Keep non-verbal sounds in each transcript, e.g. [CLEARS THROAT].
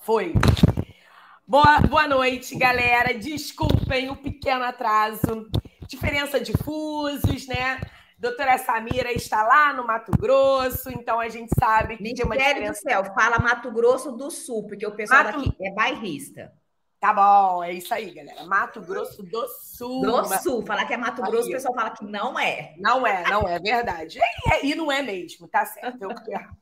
Foi. Boa, boa noite, galera. Desculpem o pequeno atraso. Diferença de fusos, né? Doutora Samira está lá no Mato Grosso, então a gente sabe que Mistério tem uma diferença. do céu, fala Mato Grosso do Sul, porque o pessoal Mato... daqui é bairrista. Tá bom, é isso aí, galera. Mato Grosso do Sul. Do Sul. Falar que é Mato Grosso, o pessoal fala que não é. Não é, não é verdade. E, é, e não é mesmo, tá certo. Eu errado.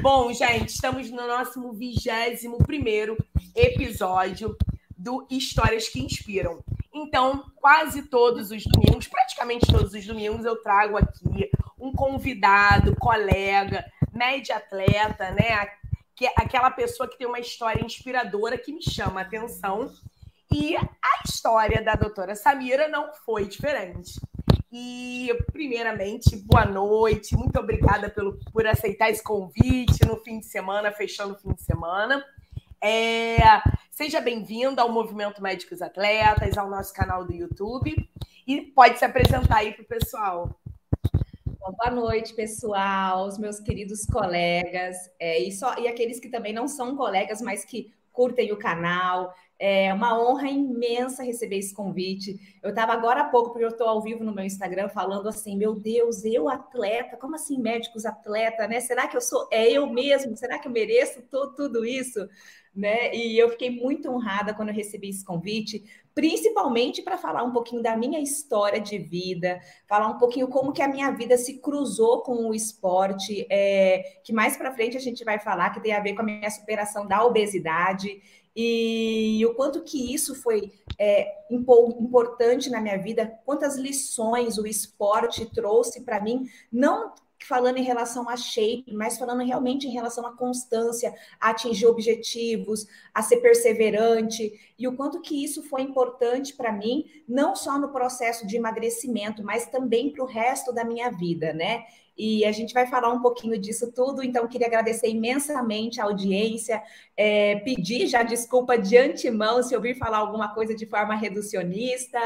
Bom, gente, estamos no nosso vigésimo primeiro episódio do Histórias que Inspiram. Então, quase todos os domingos, praticamente todos os domingos, eu trago aqui um convidado, colega, média atleta, né? É aquela pessoa que tem uma história inspiradora que me chama a atenção. E a história da doutora Samira não foi diferente. E, primeiramente, boa noite. Muito obrigada pelo, por aceitar esse convite no fim de semana, fechando o fim de semana. É, seja bem-vindo ao Movimento Médicos Atletas, ao nosso canal do YouTube. E pode se apresentar aí para o pessoal. Boa noite, pessoal, os meus queridos colegas, é, e, só, e aqueles que também não são colegas, mas que curtem o canal, é uma honra imensa receber esse convite. Eu estava agora há pouco, porque eu estou ao vivo no meu Instagram, falando assim: meu Deus, eu atleta, como assim médicos atleta, né? Será que eu sou, é eu mesmo? Será que eu mereço tudo, isso? Né? E eu fiquei muito honrada quando eu recebi esse convite, principalmente para falar um pouquinho da minha história de vida, falar um pouquinho como que a minha vida se cruzou com o esporte, é, que mais para frente a gente vai falar que tem a ver com a minha superação da obesidade e o quanto que isso foi é, importante na minha vida, quantas lições o esporte trouxe para mim, não falando em relação a shape, mas falando realmente em relação à constância, a atingir objetivos, a ser perseverante, e o quanto que isso foi importante para mim, não só no processo de emagrecimento, mas também para o resto da minha vida, né? E a gente vai falar um pouquinho disso tudo. Então, queria agradecer imensamente a audiência, é, pedir já desculpa de antemão se ouvir falar alguma coisa de forma reducionista,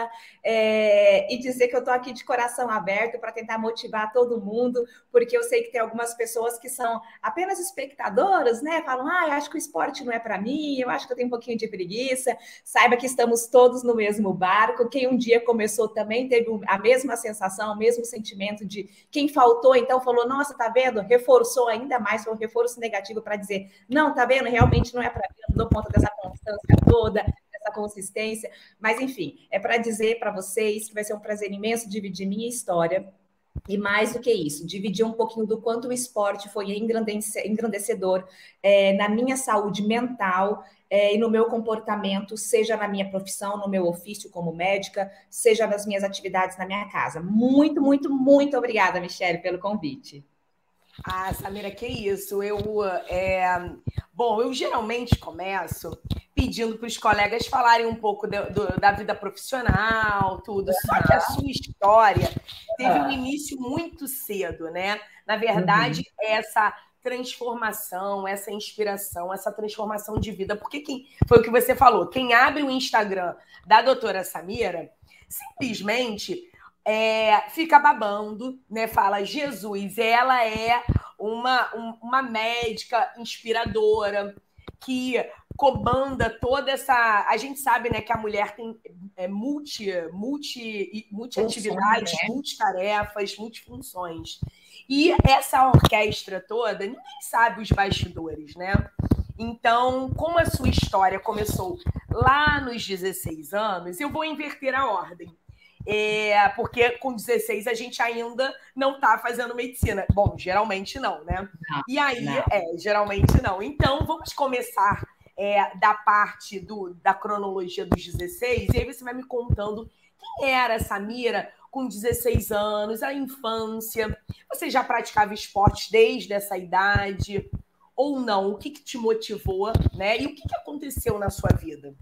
é, e dizer que eu estou aqui de coração aberto para tentar motivar todo mundo, porque eu sei que tem algumas pessoas que são apenas espectadoras, né? Falam, ah, acho que o esporte não é para mim, eu acho que eu tenho um pouquinho de preguiça. Saiba que estamos todos no mesmo barco. Quem um dia começou também teve a mesma sensação, o mesmo sentimento de quem faltou então falou: nossa, tá vendo? Reforçou ainda mais, foi um reforço negativo para dizer: não, tá vendo? Realmente não é para mim, não dou conta dessa constância toda, dessa consistência. Mas, enfim, é para dizer para vocês que vai ser um prazer imenso dividir minha história. E mais do que isso, dividir um pouquinho do quanto o esporte foi engrandecedor é, na minha saúde mental é, e no meu comportamento, seja na minha profissão, no meu ofício como médica, seja nas minhas atividades na minha casa. Muito, muito, muito obrigada, Michelle, pelo convite. Ah, Samira, que isso. Eu, é... Bom, eu geralmente começo pedindo para os colegas falarem um pouco de, do, da vida profissional, tudo. Só que a sua história teve um início muito cedo, né? Na verdade, uhum. essa transformação, essa inspiração, essa transformação de vida. Porque quem foi o que você falou, quem abre o Instagram da doutora Samira, simplesmente é, fica babando, né? Fala, Jesus, ela é uma, um, uma médica inspiradora que comanda toda essa. A gente sabe né, que a mulher tem é, multi, multi, multi atividades, né? multitarefas, multifunções. E essa orquestra toda, ninguém sabe os bastidores, né? Então, como a sua história começou lá nos 16 anos, eu vou inverter a ordem. É, porque com 16 a gente ainda não está fazendo medicina. Bom, geralmente não, né? Não, e aí, não. é, geralmente não. Então, vamos começar é, da parte do, da cronologia dos 16, e aí você vai me contando quem era essa Mira, com 16 anos, a infância? Você já praticava esportes desde essa idade? Ou não? O que, que te motivou, né? E o que, que aconteceu na sua vida?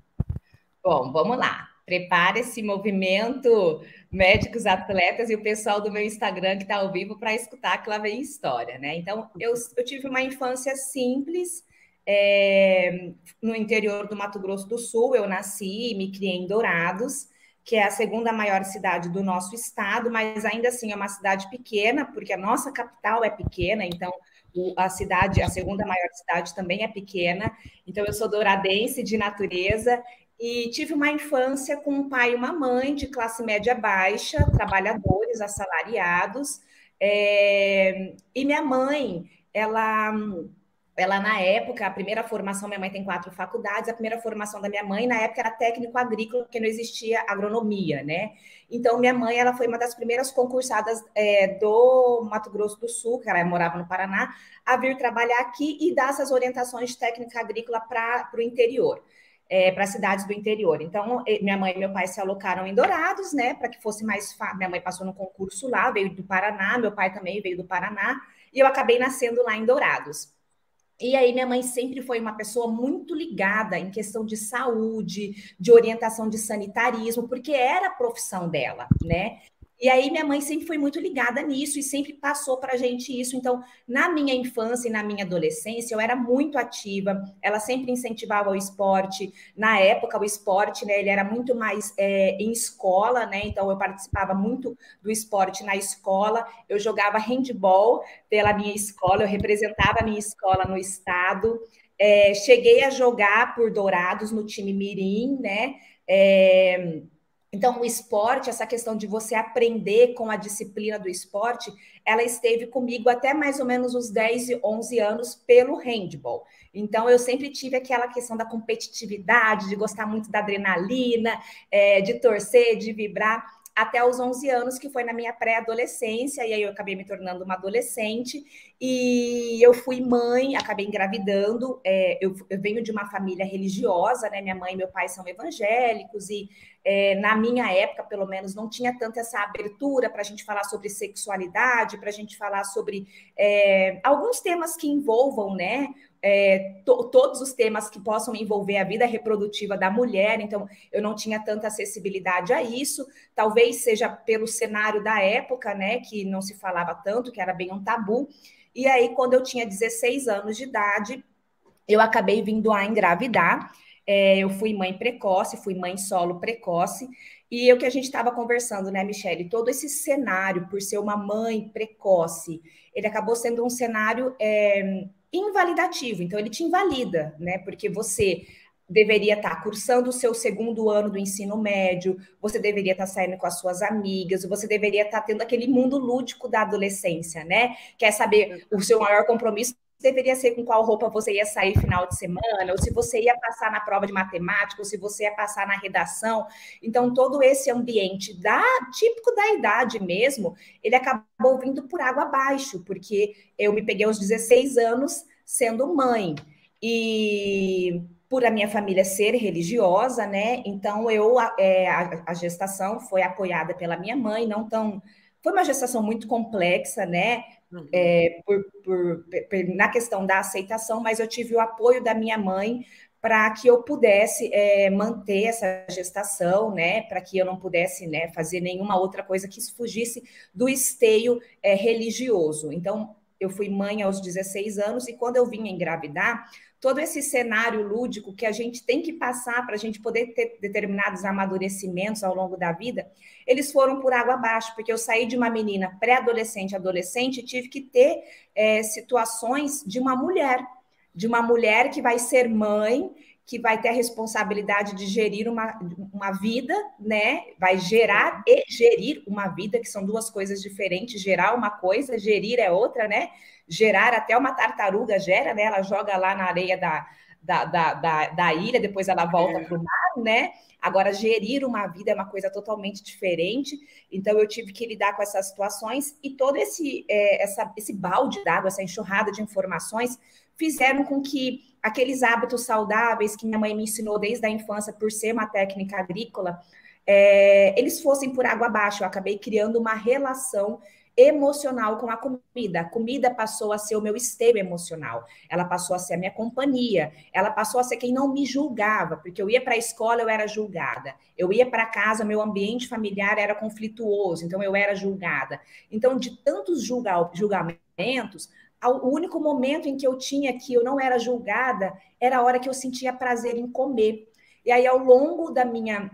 Bom, vamos lá. Prepare esse movimento médicos atletas e o pessoal do meu Instagram que está ao vivo para escutar que lá vem história, né? Então, eu, eu tive uma infância simples é, no interior do Mato Grosso do Sul. Eu nasci e me criei em Dourados que é a segunda maior cidade do nosso estado, mas ainda assim é uma cidade pequena, porque a nossa capital é pequena, então a cidade, a segunda maior cidade também é pequena, então eu sou douradense de natureza e tive uma infância com um pai e uma mãe de classe média baixa, trabalhadores, assalariados, é, e minha mãe, ela ela na época, a primeira formação, minha mãe tem quatro faculdades, a primeira formação da minha mãe na época era técnico agrícola, porque não existia agronomia, né? Então, minha mãe, ela foi uma das primeiras concursadas é, do Mato Grosso do Sul, que ela morava no Paraná, a vir trabalhar aqui e dar essas orientações de técnica agrícola para o interior. É, para cidades do interior. Então, minha mãe e meu pai se alocaram em Dourados, né, para que fosse mais fácil. Minha mãe passou no concurso lá, veio do Paraná, meu pai também veio do Paraná, e eu acabei nascendo lá em Dourados. E aí, minha mãe sempre foi uma pessoa muito ligada em questão de saúde, de orientação de sanitarismo, porque era a profissão dela, né? E aí minha mãe sempre foi muito ligada nisso e sempre passou para a gente isso. Então, na minha infância e na minha adolescência, eu era muito ativa. Ela sempre incentivava o esporte. Na época, o esporte, né, ele era muito mais é, em escola, né? Então, eu participava muito do esporte na escola. Eu jogava handball pela minha escola. Eu representava a minha escola no estado. É, cheguei a jogar por Dourados no time Mirim, né? É, então, o esporte, essa questão de você aprender com a disciplina do esporte, ela esteve comigo até mais ou menos os 10, 11 anos pelo handball. Então, eu sempre tive aquela questão da competitividade, de gostar muito da adrenalina, é, de torcer, de vibrar até os 11 anos, que foi na minha pré-adolescência, e aí eu acabei me tornando uma adolescente, e eu fui mãe, acabei engravidando, é, eu, eu, venho de uma família religiosa, né, minha mãe e meu pai são evangélicos, e é, na minha época, pelo menos, não tinha tanta essa abertura para a gente falar sobre sexualidade, para a gente falar sobre é, alguns temas que envolvam, né, é, to, todos os temas que possam envolver a vida reprodutiva da mulher, então eu não tinha tanta acessibilidade a isso, talvez seja pelo cenário da época, né, que não se falava tanto, que era bem um tabu. E aí, quando eu tinha 16 anos de idade, eu acabei vindo a engravidar. É, eu fui mãe precoce, fui mãe solo precoce, e o que a gente estava conversando, né, Michele? Todo esse cenário, por ser uma mãe precoce, ele acabou sendo um cenário. É, invalidativo, então ele te invalida, né? Porque você deveria estar cursando o seu segundo ano do ensino médio, você deveria estar saindo com as suas amigas, você deveria estar tendo aquele mundo lúdico da adolescência, né? Quer saber o seu maior compromisso deveria ser com qual roupa você ia sair final de semana, ou se você ia passar na prova de matemática, ou se você ia passar na redação. Então, todo esse ambiente da típico da idade mesmo, ele acabou vindo por água abaixo, porque eu me peguei aos 16 anos sendo mãe. E por a minha família ser religiosa, né? Então eu é, a, a gestação foi apoiada pela minha mãe, não tão foi uma gestação muito complexa, né? Uhum. É, por, por, na questão da aceitação, mas eu tive o apoio da minha mãe para que eu pudesse é, manter essa gestação, né? Para que eu não pudesse né, fazer nenhuma outra coisa que fugisse do esteio é, religioso. Então, eu fui mãe aos 16 anos e quando eu vim engravidar, todo esse cenário lúdico que a gente tem que passar para a gente poder ter determinados amadurecimentos ao longo da vida, eles foram por água abaixo, porque eu saí de uma menina pré-adolescente, adolescente, e tive que ter é, situações de uma mulher, de uma mulher que vai ser mãe, que vai ter a responsabilidade de gerir uma, uma vida, né? Vai gerar e gerir uma vida, que são duas coisas diferentes. Gerar uma coisa, gerir é outra, né? Gerar até uma tartaruga gera, né? Ela joga lá na areia da, da, da, da, da ilha, depois ela volta é. para o mar, né? Agora, gerir uma vida é uma coisa totalmente diferente. Então, eu tive que lidar com essas situações e todo esse, é, essa, esse balde d'água, essa enxurrada de informações, fizeram com que aqueles hábitos saudáveis que minha mãe me ensinou desde a infância, por ser uma técnica agrícola, é, eles fossem por água abaixo. Eu acabei criando uma relação emocional com a comida. A comida passou a ser o meu esteio emocional. Ela passou a ser a minha companhia. Ela passou a ser quem não me julgava, porque eu ia para a escola, eu era julgada. Eu ia para casa, meu ambiente familiar era conflituoso, então eu era julgada. Então, de tantos julga julgamentos, o único momento em que eu tinha que eu não era julgada era a hora que eu sentia prazer em comer. E aí, ao longo da minha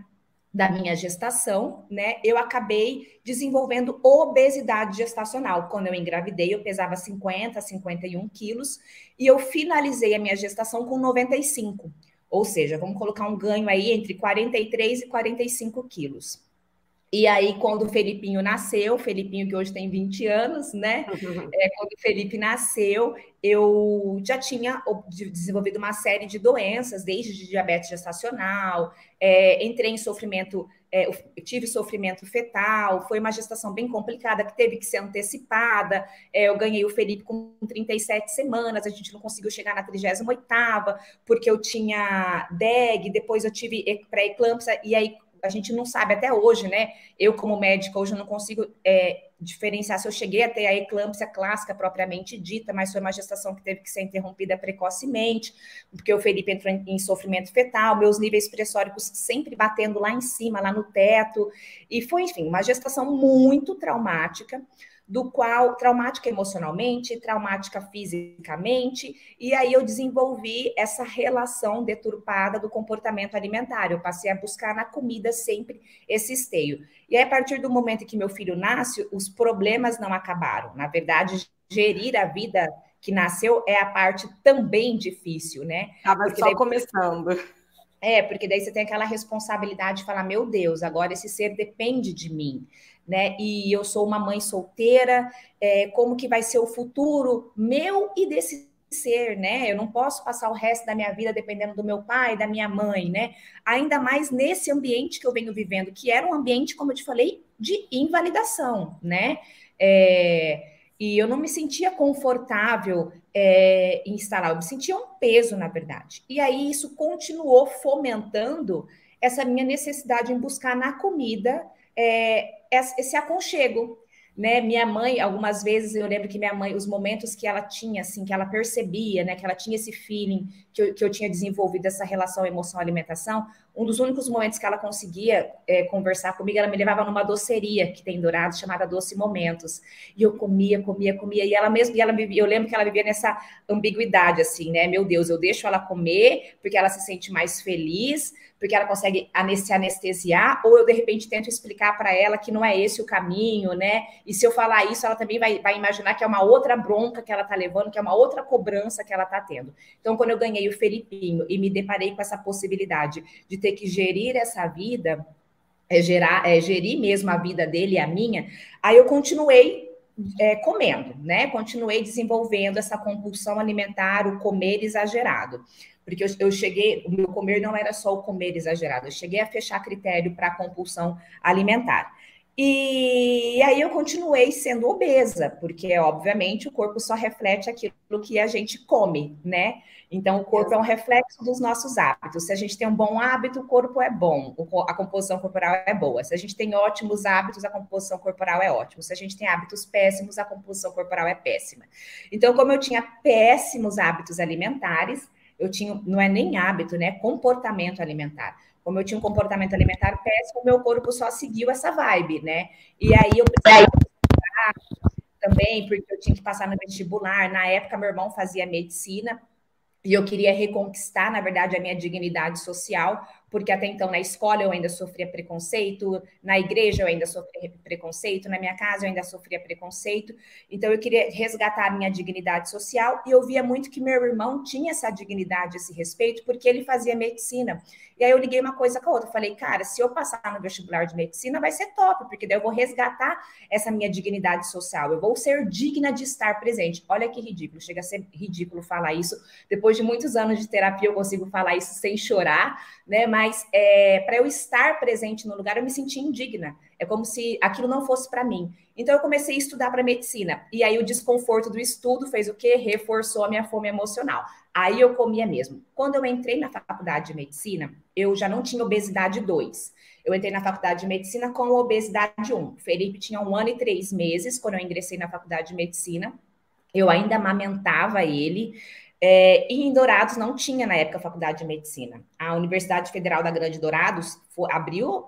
da minha gestação, né, eu acabei desenvolvendo obesidade gestacional. Quando eu engravidei, eu pesava 50, 51 quilos e eu finalizei a minha gestação com 95. Ou seja, vamos colocar um ganho aí entre 43 e 45 quilos. E aí, quando o Felipinho nasceu, o Felipinho que hoje tem 20 anos, né? [LAUGHS] É, quando o Felipe nasceu, eu já tinha desenvolvido uma série de doenças, desde diabetes gestacional, é, entrei em sofrimento, é, tive sofrimento fetal, foi uma gestação bem complicada, que teve que ser antecipada. É, eu ganhei o Felipe com 37 semanas, a gente não conseguiu chegar na 38ª, porque eu tinha DEG, depois eu tive pré-eclâmpsia, e aí a gente não sabe até hoje, né? Eu, como médica, hoje não consigo é, diferenciar se eu cheguei a ter a eclâmpsia clássica propriamente dita, mas foi uma gestação que teve que ser interrompida precocemente, porque o Felipe entrou em, em sofrimento fetal, meus níveis pressóricos sempre batendo lá em cima, lá no teto, e foi, enfim, uma gestação muito traumática do qual traumática emocionalmente, traumática fisicamente, e aí eu desenvolvi essa relação deturpada do comportamento alimentar. Eu passei a buscar na comida sempre esse esteio. E aí, a partir do momento que meu filho nasce, os problemas não acabaram. Na verdade, gerir a vida que nasceu é a parte também difícil, né? Estava só daí... começando. É, porque daí você tem aquela responsabilidade de falar: meu Deus, agora esse ser depende de mim né? E eu sou uma mãe solteira, é, como que vai ser o futuro meu e desse ser, né? Eu não posso passar o resto da minha vida dependendo do meu pai, da minha mãe, né? Ainda mais nesse ambiente que eu venho vivendo, que era um ambiente, como eu te falei, de invalidação, né? É, e eu não me sentia confortável é, em estar lá, eu me sentia um peso, na verdade. E aí isso continuou fomentando essa minha necessidade em buscar na comida é, esse aconchego, né? Minha mãe, algumas vezes eu lembro que minha mãe, os momentos que ela tinha, assim, que ela percebia, né, que ela tinha esse feeling que eu, que eu tinha desenvolvido essa relação emoção-alimentação, um dos únicos momentos que ela conseguia é, conversar comigo, ela me levava numa doceria que tem em Dourados, chamada Doce Momentos, e eu comia, comia, comia, e ela mesmo, e ela eu lembro que ela vivia nessa ambiguidade, assim, né? Meu Deus, eu deixo ela comer porque ela se sente mais feliz, porque ela consegue se anestesiar, ou eu de repente tento explicar para ela que não é esse o caminho, né? E se eu falar isso, ela também vai, vai imaginar que é uma outra bronca que ela está levando, que é uma outra cobrança que ela está tendo. Então, quando eu ganhei o Felipinho e me deparei com essa possibilidade de ter que gerir essa vida, é, gerar, é, gerir mesmo a vida dele e a minha, aí eu continuei é, comendo, né? Continuei desenvolvendo essa compulsão alimentar, o comer exagerado. Porque eu, eu, cheguei, o meu comer não era só o comer exagerado, eu cheguei a fechar critério para compulsão alimentar. E aí eu continuei sendo obesa, porque obviamente o corpo só reflete aquilo que a gente come, né? Então o corpo é um reflexo dos nossos hábitos. Se a gente tem um bom hábito, o corpo é bom, a composição corporal é boa. Se a gente tem ótimos hábitos, a composição corporal é ótima. Se a gente tem hábitos péssimos, a composição corporal é péssima. Então, como eu tinha péssimos hábitos alimentares, eu tinha, não é nem hábito, né? Comportamento alimentar. Como eu tinha um comportamento alimentar péssimo, meu corpo só seguiu essa vibe, né? E aí eu precisava também, porque eu tinha que passar no vestibular. Na época, meu irmão fazia medicina e eu queria reconquistar, na verdade, a minha dignidade social, porque até então na escola eu ainda sofria preconceito, na igreja eu ainda sofria preconceito, na minha casa eu ainda sofria preconceito. Então eu queria resgatar a minha dignidade social e eu via muito que meu irmão tinha essa dignidade, esse respeito, porque ele fazia medicina. E aí eu liguei uma coisa com a outra, falei, cara, se eu passar no vestibular de medicina vai ser top, porque daí eu vou resgatar essa minha dignidade social, eu vou ser digna de estar presente. Olha que ridículo, chega a ser ridículo falar isso. Depois de muitos anos de terapia eu consigo falar isso sem chorar, né? Mas é, para eu estar presente no lugar, eu me senti indigna. É como se aquilo não fosse para mim. Então eu comecei a estudar para medicina. E aí o desconforto do estudo fez o quê? Reforçou a minha fome emocional. Aí eu comia mesmo. Quando eu entrei na faculdade de medicina, eu já não tinha obesidade 2. Eu entrei na faculdade de medicina com obesidade 1. O Felipe tinha um ano e três meses quando eu ingressei na faculdade de medicina. Eu ainda amamentava ele. É, e em Dourados não tinha na época a faculdade de medicina. A Universidade Federal da Grande Dourados foi, abriu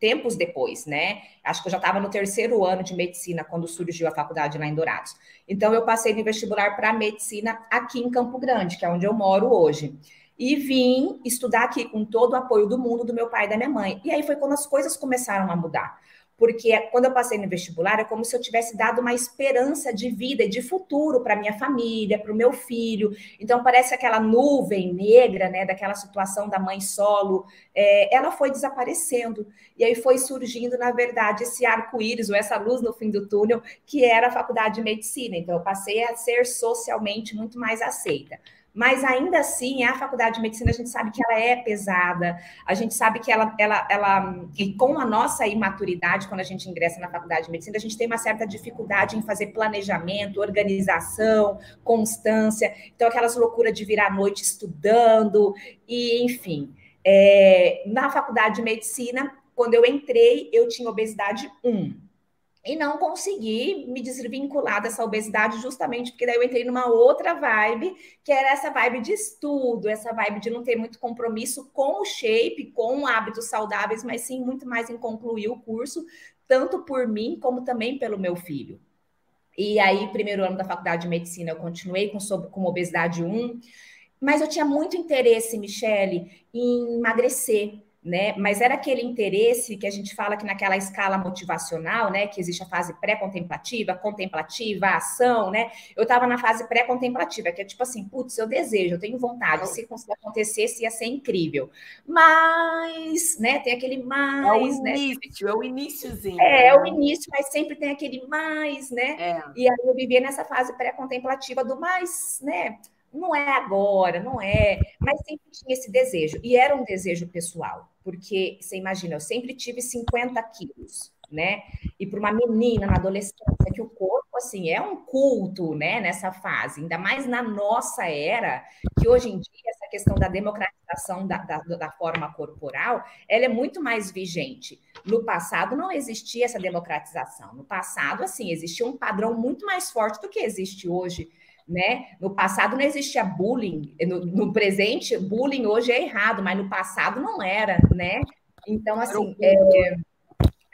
tempos depois, né? Acho que eu já estava no terceiro ano de medicina quando surgiu a faculdade lá em Dourados. Então eu passei no vestibular para medicina aqui em Campo Grande, que é onde eu moro hoje. e vim estudar aqui com todo o apoio do mundo do meu pai e da minha mãe. E aí foi quando as coisas começaram a mudar porque quando eu passei no vestibular é como se eu tivesse dado uma esperança de vida e de futuro para minha família, para o meu filho. Então parece aquela nuvem negra, né, daquela situação da mãe solo, é, ela foi desaparecendo e aí foi surgindo, na verdade, esse arco-íris ou essa luz no fim do túnel que era a faculdade de medicina. Então eu passei a ser socialmente muito mais aceita mas ainda assim, a faculdade de medicina, a gente sabe que ela é pesada, a gente sabe que ela, ela, ela, e com a nossa imaturidade, quando a gente ingressa na faculdade de medicina, a gente tem uma certa dificuldade em fazer planejamento, organização, constância, então aquelas loucuras de virar à noite estudando, e enfim. É, na faculdade de medicina, quando eu entrei, eu tinha obesidade 1 e não consegui me desvincular dessa obesidade justamente porque daí eu entrei numa outra vibe, que era essa vibe de estudo, essa vibe de não ter muito compromisso com o shape, com hábitos saudáveis, mas sim muito mais em concluir o curso, tanto por mim como também pelo meu filho. E aí, primeiro ano da faculdade de medicina, eu continuei com, com obesidade 1, mas eu tinha muito interesse, Michele, em emagrecer né? Mas era aquele interesse que a gente fala que naquela escala motivacional, né? Que existe a fase pré-contemplativa, contemplativa, ação, né? Eu estava na fase pré-contemplativa, que é tipo assim, putz, eu desejo, eu tenho vontade, se acontecesse, ia ser incrível. Mas, né? Tem aquele mais, é o né? início, é o iníciozinho. É, é o início, mas sempre tem aquele mais, né? É. E aí eu vivia nessa fase pré-contemplativa do mais, né? Não é agora, não é, mas sempre tinha esse desejo. E era um desejo pessoal, porque você imagina, eu sempre tive 50 quilos, né? E para uma menina na adolescência, que o corpo, assim, é um culto, né, nessa fase, ainda mais na nossa era, que hoje em dia essa questão da democratização da, da, da forma corporal, ela é muito mais vigente. No passado não existia essa democratização. No passado, assim, existia um padrão muito mais forte do que existe hoje né? No passado não existia bullying, no, no, presente, bullying hoje é errado, mas no passado não era, né? Então, assim, é,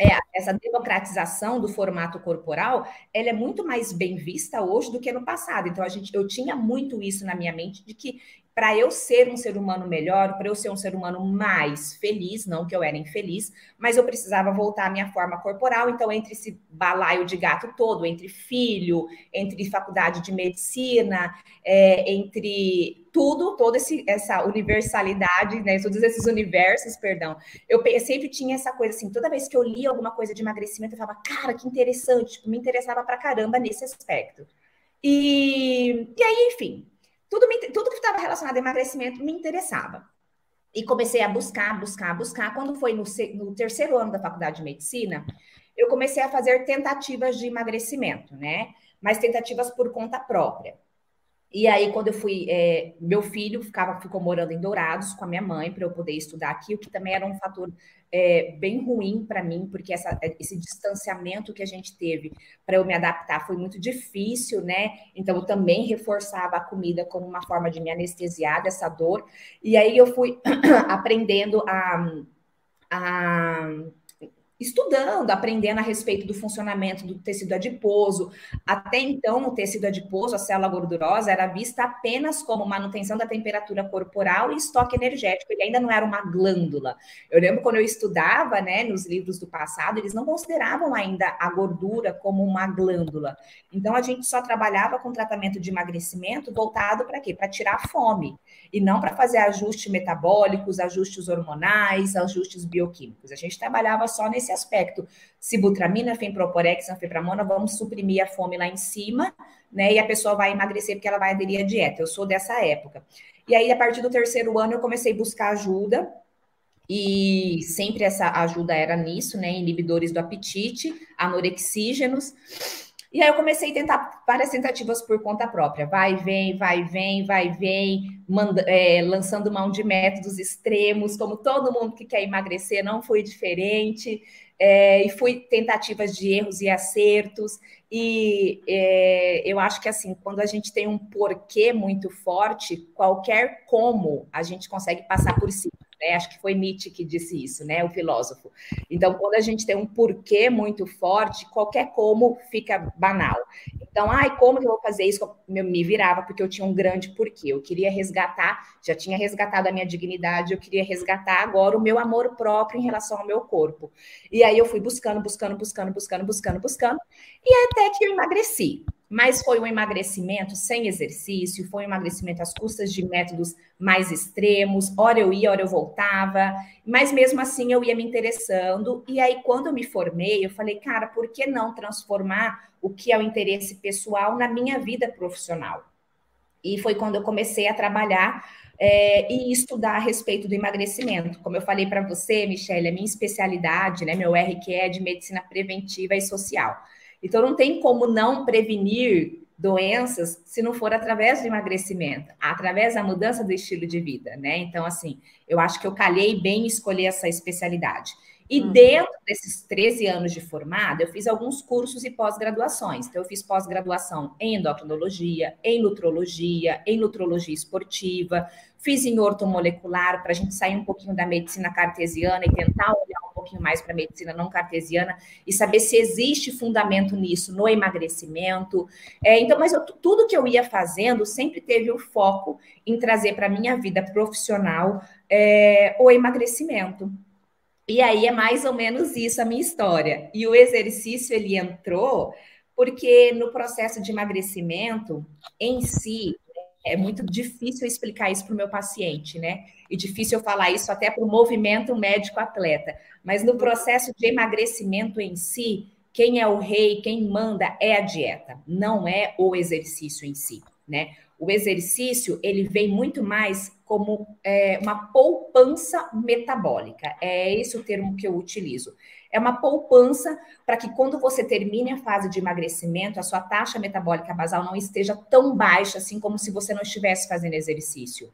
é, essa democratização do formato corporal, ela é muito mais bem vista hoje do que no passado. Então, a gente, eu tinha muito isso na minha mente de que para eu ser um ser humano melhor, para eu ser um ser humano mais feliz, não que eu era infeliz, mas eu precisava voltar à minha forma corporal. Então, entre esse balaio de gato todo, entre filho, entre faculdade de medicina, é, entre tudo, toda essa universalidade, né, todos esses universos, perdão, eu sempre tinha essa coisa assim, toda vez que eu lia alguma coisa de emagrecimento, eu falava, cara, que interessante, tipo, me interessava pra caramba nesse aspecto. E, e aí, enfim, tudo, me, tudo que estava relacionado a emagrecimento me interessava. E comecei a buscar, buscar, buscar. Quando foi no, no terceiro ano da faculdade de medicina, eu comecei a fazer tentativas de emagrecimento, né? Mas tentativas por conta própria. E aí, quando eu fui, é, meu filho ficava, ficou morando em Dourados com a minha mãe para eu poder estudar aqui, o que também era um fator é, bem ruim para mim, porque essa, esse distanciamento que a gente teve para eu me adaptar foi muito difícil, né? Então, eu também reforçava a comida como uma forma de me anestesiar dessa dor. E aí, eu fui [CLEARS THROAT] aprendendo a, a estudando, aprendendo a respeito do funcionamento do tecido adiposo. Até então, o tecido adiposo, a célula gordurosa, era vista apenas como manutenção da temperatura corporal e estoque energético. Ele ainda não era uma glândula. Eu lembro quando eu estudava, né, nos livros do passado, eles não consideravam ainda a gordura como uma glândula. Então, a gente só trabalhava com tratamento de emagrecimento voltado para quê? Para tirar a fome e não para fazer ajustes metabólicos, ajustes hormonais, ajustes bioquímicos. A gente trabalhava só nesse aspecto. Sibutramina, fenproporex, anfepramona, vamos suprimir a fome lá em cima, né? E a pessoa vai emagrecer porque ela vai aderir à dieta. Eu sou dessa época. E aí, a partir do terceiro ano, eu comecei a buscar ajuda. E sempre essa ajuda era nisso, né? Inibidores do apetite, anorexígenos. E aí eu comecei a tentar várias tentativas por conta própria. Vai, vem, vai, vem, vai, vem, manda, é, lançando mão de métodos extremos, como todo mundo que quer emagrecer, não foi diferente. É, e fui tentativas de erros e acertos. E é, eu acho que assim, quando a gente tem um porquê muito forte, qualquer como a gente consegue passar por cima né? Acho que foi Nietzsche que disse isso, né? O filósofo. Então, quando a gente tem um porquê muito forte, qualquer como fica banal. Então, ai, como que eu vou fazer isso? Eu me virava, porque eu tinha um grande porquê. Eu queria resgatar, já tinha resgatado a minha dignidade, eu queria resgatar agora o meu amor próprio em relação ao meu corpo. E aí eu fui buscando, buscando, buscando, buscando, buscando, buscando, e até que eu emagreci mas foi um emagrecimento sem exercício, foi um emagrecimento às custas de métodos mais extremos, hora eu ia, hora eu voltava, mas mesmo assim eu ia me interessando, e aí quando eu me formei, eu falei, cara, por que não transformar o que é o interesse pessoal na minha vida profissional? E foi quando eu comecei a trabalhar é, e estudar a respeito do emagrecimento. Como eu falei para você, Michelle, a minha especialidade, né, meu RQ é de medicina preventiva e social. Então, não tem como não prevenir doenças se não for através do emagrecimento, através da mudança do estilo de vida, né? Então, assim, eu acho que eu calhei bem escolher essa especialidade. E uhum. dentro desses 13 anos de formada, eu fiz alguns cursos e pós-graduações. Então, eu fiz pós-graduação em endocrinologia, em nutrologia, em nutrologia esportiva, fiz em ortomolecular para a gente sair um pouquinho da medicina cartesiana e tentar olhar pouquinho mais para a medicina não cartesiana e saber se existe fundamento nisso no emagrecimento. É, então, mas eu, tudo que eu ia fazendo sempre teve o foco em trazer para a minha vida profissional é, o emagrecimento. E aí é mais ou menos isso a minha história. E o exercício ele entrou porque no processo de emagrecimento em si, é muito difícil explicar isso para o meu paciente, né? E difícil eu falar isso até para o movimento médico-atleta. Mas no processo de emagrecimento em si, quem é o rei, quem manda é a dieta, não é o exercício em si, né? O exercício ele vem muito mais como é, uma poupança metabólica. É esse o termo que eu utilizo. É uma poupança para que quando você termine a fase de emagrecimento, a sua taxa metabólica basal não esteja tão baixa assim como se você não estivesse fazendo exercício.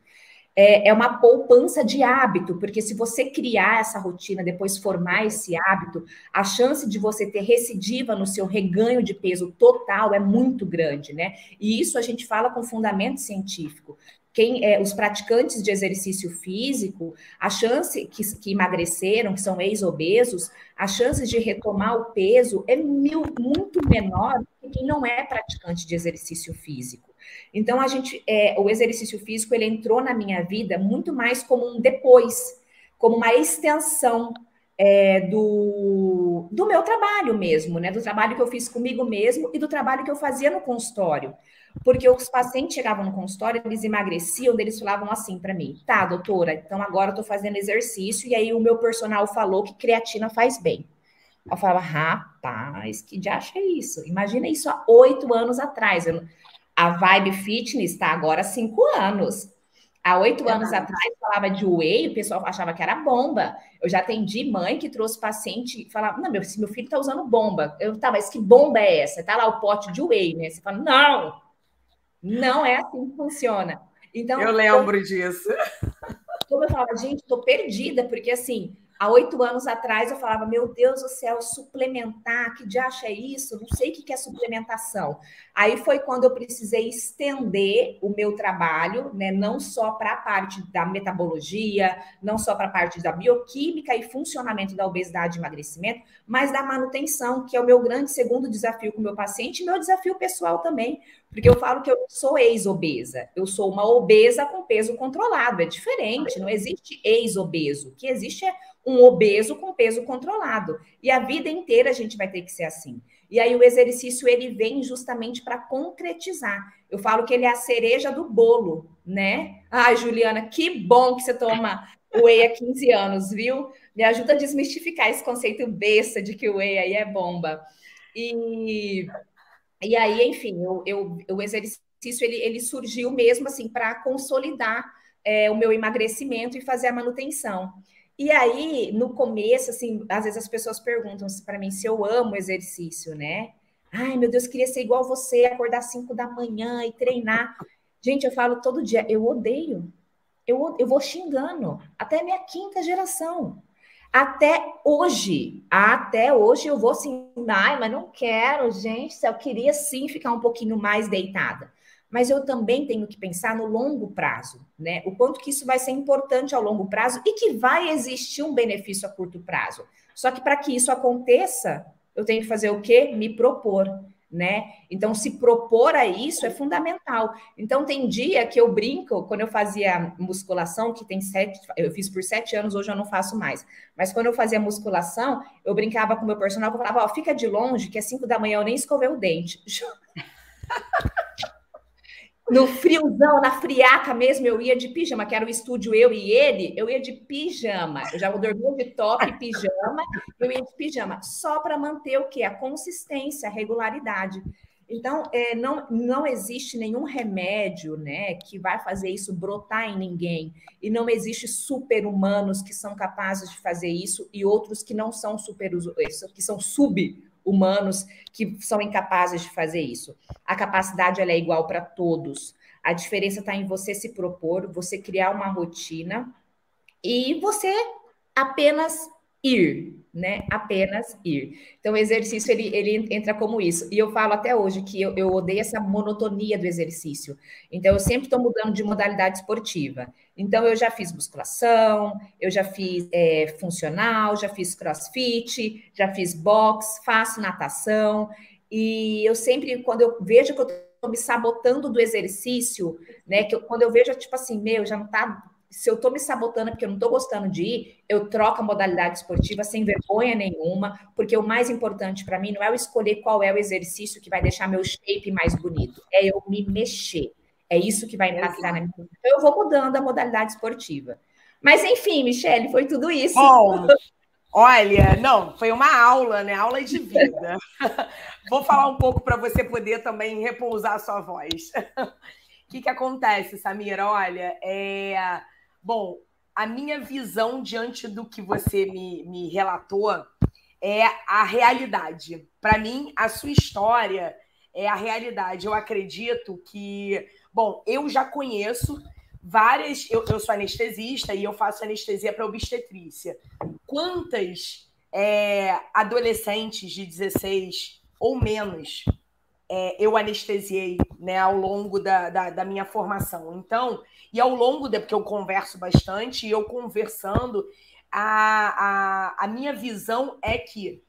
É, é uma poupança de hábito, porque se você criar essa rotina, depois formar esse hábito, a chance de você ter recidiva no seu reganho de peso total é muito grande, né? E isso a gente fala com fundamento científico quem é, os praticantes de exercício físico, a chance que, que emagreceram, que são ex-obesos, a chance de retomar o peso é mil, muito menor que quem não é praticante de exercício físico. Então, a gente, é, o exercício físico ele entrou na minha vida muito mais como um depois, como uma extensão é, do, do meu trabalho mesmo, né? Do trabalho que eu fiz comigo mesmo e do trabalho que eu fazia no consultório. Porque os pacientes chegavam no consultório, eles emagreciam, eles falavam assim para mim: tá, doutora, então agora eu tô fazendo exercício, e aí o meu personal falou que creatina faz bem. Eu falava, rapaz, que de acha é isso? Imagina isso há oito anos atrás. Eu, a Vibe Fitness está agora há cinco anos. Há oito anos atrás, falava de whey, o pessoal achava que era bomba. Eu já atendi mãe que trouxe paciente e falava: Não, meu, meu filho está usando bomba. Eu, tá, mas que bomba é essa? Tá lá o pote de whey, né? Você fala: Não, não é assim que funciona. Então, eu lembro disso. Como eu falava, gente, estou perdida, porque assim, há oito anos atrás eu falava, meu Deus do céu, suplementar, que diacho é isso? Não sei o que é suplementação. Aí foi quando eu precisei estender o meu trabalho, né? Não só para a parte da metabologia, não só para a parte da bioquímica e funcionamento da obesidade e emagrecimento, mas da manutenção, que é o meu grande segundo desafio com o meu paciente e meu desafio pessoal também. Porque eu falo que eu sou ex-obesa, eu sou uma obesa com peso controlado, é diferente, não existe ex-obeso. O que existe é um obeso com peso controlado. E a vida inteira a gente vai ter que ser assim. E aí o exercício ele vem justamente para concretizar. Eu falo que ele é a cereja do bolo, né? Ai, Juliana, que bom que você toma whey há 15 anos, viu? Me ajuda a desmistificar esse conceito besta de que o whey aí é bomba. E, e aí, enfim, eu, eu, o exercício ele, ele surgiu mesmo assim para consolidar é, o meu emagrecimento e fazer a manutenção. E aí, no começo, assim, às vezes as pessoas perguntam para mim se eu amo exercício, né? Ai, meu Deus, queria ser igual você, acordar às 5 da manhã e treinar. Gente, eu falo todo dia, eu odeio. Eu, eu vou xingando. Até minha quinta geração. Até hoje, até hoje eu vou assim, ai, mas não quero, gente, eu queria sim ficar um pouquinho mais deitada mas eu também tenho que pensar no longo prazo, né? O quanto que isso vai ser importante ao longo prazo e que vai existir um benefício a curto prazo. Só que para que isso aconteça, eu tenho que fazer o quê? Me propor. né? Então, se propor a isso é fundamental. Então, tem dia que eu brinco, quando eu fazia musculação, que tem sete, eu fiz por sete anos, hoje eu não faço mais. Mas quando eu fazia musculação, eu brincava com meu personal, eu falava, ó, fica de longe, que é cinco da manhã eu nem escovei o dente. [LAUGHS] no friozão, na friaca mesmo, eu ia de pijama, que era o estúdio eu e ele, eu ia de pijama. Eu já dormia de top, pijama, eu ia de pijama, só para manter o quê? A consistência, a regularidade. Então, é, não, não existe nenhum remédio né, que vai fazer isso brotar em ninguém. E não existe super-humanos que são capazes de fazer isso e outros que não são super que são sub humanos que são incapazes de fazer isso. A capacidade é igual para todos. A diferença está em você se propor, você criar uma rotina e você apenas ir, né? Apenas ir. Então, o exercício ele, ele entra como isso. E eu falo até hoje que eu, eu odeio essa monotonia do exercício. Então, eu sempre estou mudando de modalidade esportiva. Então, eu já fiz musculação, eu já fiz é, funcional, já fiz crossfit, já fiz boxe, faço natação. E eu sempre, quando eu vejo que eu estou me sabotando do exercício, né? Que eu, quando eu vejo, tipo assim, meu, já não está se eu estou me sabotando porque eu não estou gostando de ir, eu troco a modalidade esportiva sem vergonha nenhuma, porque o mais importante para mim não é eu escolher qual é o exercício que vai deixar meu shape mais bonito, é eu me mexer. É isso que vai impactar na minha vida. Então, eu vou mudando a modalidade esportiva. Mas, enfim, Michele, foi tudo isso. Bom, olha, não, foi uma aula, né? Aula de vida. [LAUGHS] vou falar um pouco para você poder também repousar a sua voz. [LAUGHS] O que, que acontece, Samira? Olha, é Bom, a minha visão diante do que você me, me relatou é a realidade. Para mim, a sua história é a realidade. Eu acredito que. Bom, eu já conheço várias. Eu, eu sou anestesista e eu faço anestesia para obstetrícia. Quantas é, adolescentes de 16 ou menos é, eu anestesiei né, ao longo da, da, da, minha formação. Então, e ao longo, de, porque eu converso bastante, e eu conversando, a, a, a minha visão é que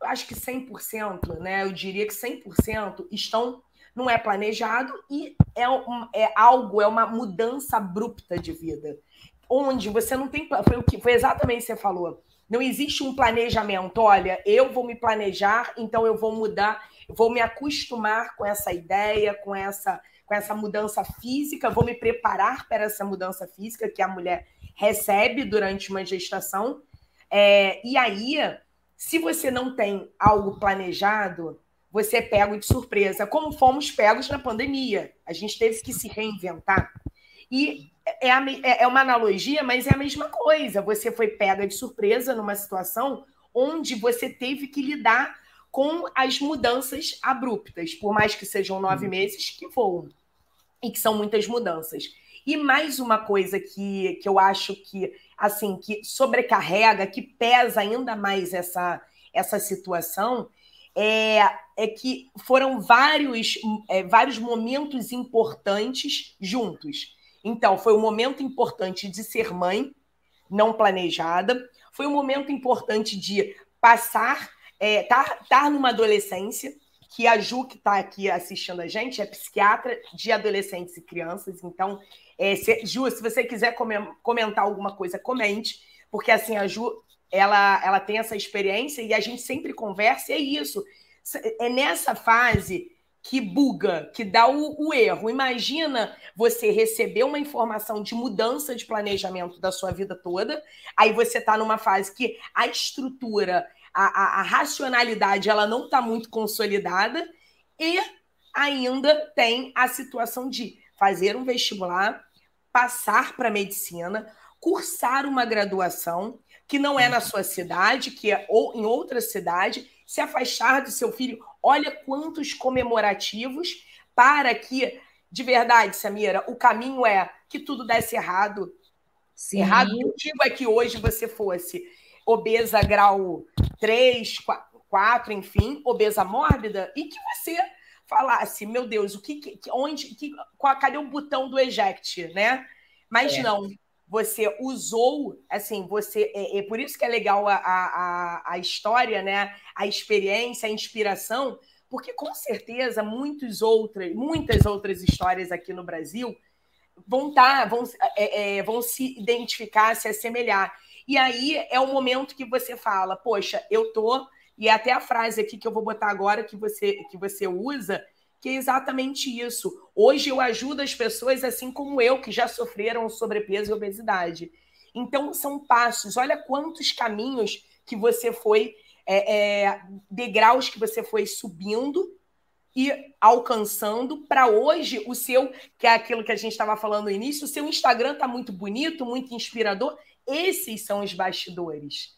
acho que 100%, né? Eu diria que 100% estão não é planejado e é, um, é algo, é uma mudança abrupta de vida, onde você não tem foi o que foi exatamente o que você falou. Não existe um planejamento. Olha, eu vou me planejar, então eu vou mudar vou me acostumar com essa ideia, com essa, com essa mudança física, vou me preparar para essa mudança física que a mulher recebe durante uma gestação. É, e aí, se você não tem algo planejado, você é pego de surpresa, como fomos pegos na pandemia. A gente teve que se reinventar. E é, a, é, é uma analogia, mas é a mesma coisa. Você foi pega de surpresa numa situação onde você teve que lidar com as mudanças abruptas, por mais que sejam nove uhum. meses que voam, e que são muitas mudanças. E mais uma coisa que, que eu acho que assim que sobrecarrega, que pesa ainda mais essa, essa situação, é, é que foram vários, é, vários momentos importantes juntos. Então, foi um momento importante de ser mãe, não planejada, foi um momento importante de passar é, tá, tá numa adolescência, que a Ju, que está aqui assistindo a gente, é psiquiatra de adolescentes e crianças. Então, é, se, Ju, se você quiser comentar alguma coisa, comente, porque assim, a Ju, ela, ela tem essa experiência e a gente sempre conversa, e é isso. É nessa fase que buga, que dá o, o, erro. Imagina você receber uma informação de mudança de planejamento da sua vida toda, aí você está numa fase que a estrutura a, a, a racionalidade ela não está muito consolidada e ainda tem a situação de fazer um vestibular, passar para medicina, cursar uma graduação que não é na sua cidade, que é ou em outra cidade, se afastar do seu filho. Olha quantos comemorativos para que, de verdade, Samira, o caminho é que tudo desse errado. Sim. Errado digo é que hoje você fosse obesa grau 3, 4, enfim, obesa mórbida, e que você falasse, meu Deus, o que, que onde, que, qual, cadê o botão do eject, né? Mas é. não, você usou, assim, você é, é, por isso que é legal a, a, a história, né? A experiência, a inspiração, porque com certeza muitos outras, muitas outras histórias aqui no Brasil vão tá, vão, é, é, vão se identificar, se assemelhar. E aí é o momento que você fala, poxa, eu tô e é até a frase aqui que eu vou botar agora que você que você usa, que é exatamente isso. Hoje eu ajudo as pessoas assim como eu que já sofreram sobrepeso e obesidade. Então são passos. Olha quantos caminhos que você foi é, é, degraus que você foi subindo e alcançando para hoje o seu, que é aquilo que a gente estava falando no início, o seu Instagram está muito bonito, muito inspirador. Esses são os bastidores.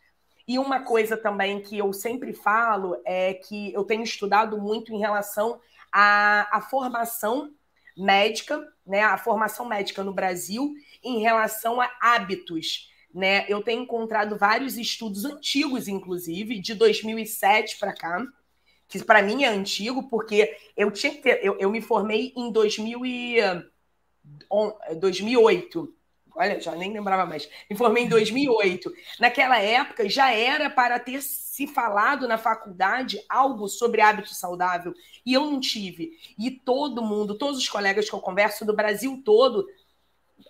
E uma coisa também que eu sempre falo é que eu tenho estudado muito em relação à, à formação médica, né? A formação médica no Brasil em relação a hábitos. Né? Eu tenho encontrado vários estudos antigos, inclusive, de 2007 para cá, que para mim é antigo, porque eu tinha que ter, eu, eu me formei em 2000 e, 2008. Olha, já nem lembrava mais. Me formei em 2008. Naquela época já era para ter se falado na faculdade algo sobre hábito saudável e eu não tive. E todo mundo, todos os colegas que eu converso do Brasil todo,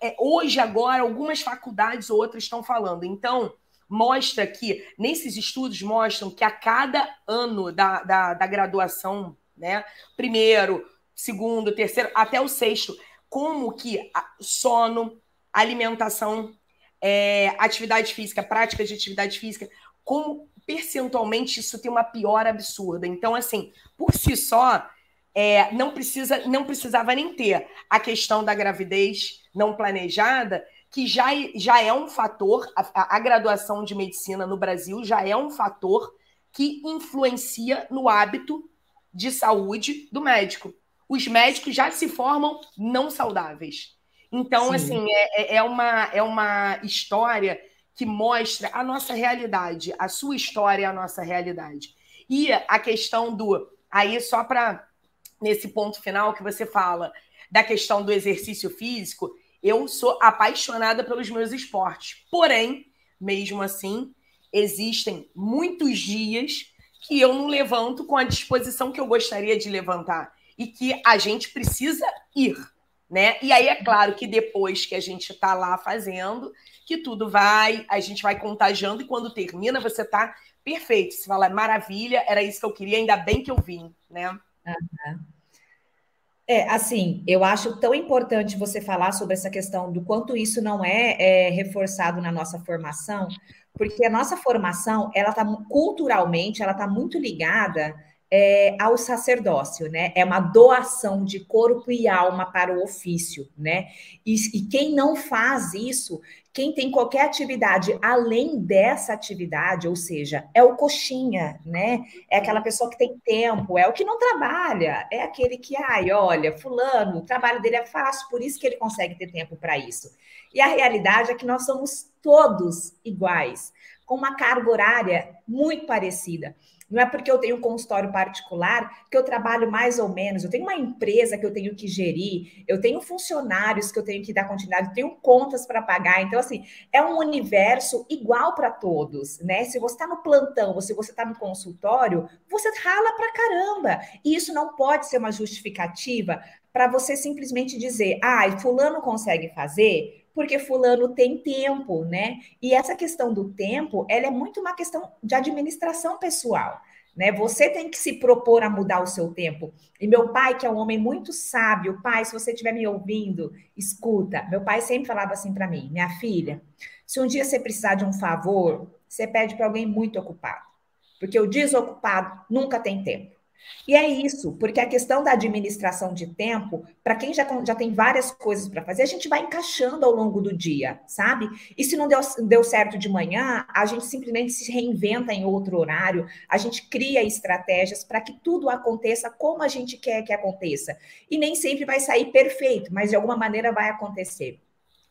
é, hoje agora algumas faculdades ou outras estão falando. Então mostra que nesses estudos mostram que a cada ano da, da, da graduação, né, primeiro, segundo, terceiro, até o sexto, como que sono, alimentação, é, atividade física, prática de atividade física, como percentualmente isso tem uma pior absurda. Então, assim, por si só, é, não precisa, não precisava nem ter a questão da gravidez não planejada, que já, já é um fator, a, a graduação de medicina no Brasil já é um fator que influencia no hábito de saúde do médico. Os médicos já se formam não saudáveis. Então, Sim. assim, é, é, é, uma, é uma história que mostra a nossa realidade, a sua história é a nossa realidade. E a questão do. Aí, só para. Nesse ponto final que você fala da questão do exercício físico, eu sou apaixonada pelos meus esportes. Porém, mesmo assim, existem muitos dias que eu não levanto com a disposição que eu gostaria de levantar e que a gente precisa ir né? E aí é claro que depois que a gente está lá fazendo, que tudo vai, a gente vai contagiando e quando termina você está perfeito. Você fala, maravilha, era isso que eu queria, ainda bem que eu vim, né? Uhum. É, assim, eu acho tão importante você falar sobre essa questão do quanto isso não é, é reforçado na nossa formação, porque a nossa formação, ela tá culturalmente, ela tá muito ligada é, ao sacerdócio, né? É uma doação de corpo e alma para o ofício, né? E, e, quem não faz isso, quem tem qualquer atividade além dessa atividade, ou seja, é o coxinha, né? É aquela pessoa que tem tempo, é o que não trabalha, é aquele que, ai, olha, fulano, o trabalho dele é fácil, por isso que ele consegue ter tempo para isso. E a realidade é que nós somos todos iguais, com uma carga horária muito parecida. Não é porque eu tenho um consultório particular que eu trabalho mais ou menos. Eu tenho uma empresa que eu tenho que gerir, eu tenho funcionários que eu tenho que dar continuidade, eu tenho contas para pagar. Então, assim, é um universo igual para todos, né? Se você está no plantão ou se você está no consultório, você rala para caramba. E isso não pode ser uma justificativa para você simplesmente dizer, ah, fulano consegue fazer, porque fulano tem tempo, né? E essa questão do tempo, ela é muito uma questão de administração pessoal. Né? Você tem que se propor a mudar o seu tempo. E meu pai, que é um homem muito sábio, pai, se você estiver me ouvindo, escuta. Meu pai sempre falava assim para mim: minha filha, se um dia você precisar de um favor, você pede para alguém muito ocupado, porque o desocupado nunca tem tempo. E é isso, porque a questão da administração de tempo, para quem já, já tem várias coisas para fazer, a gente vai encaixando ao longo do dia, sabe? E se não deu, deu certo de manhã, a gente simplesmente se reinventa em outro horário, a gente cria estratégias para que tudo aconteça como a gente quer que aconteça. E nem sempre vai sair perfeito, mas de alguma maneira vai acontecer.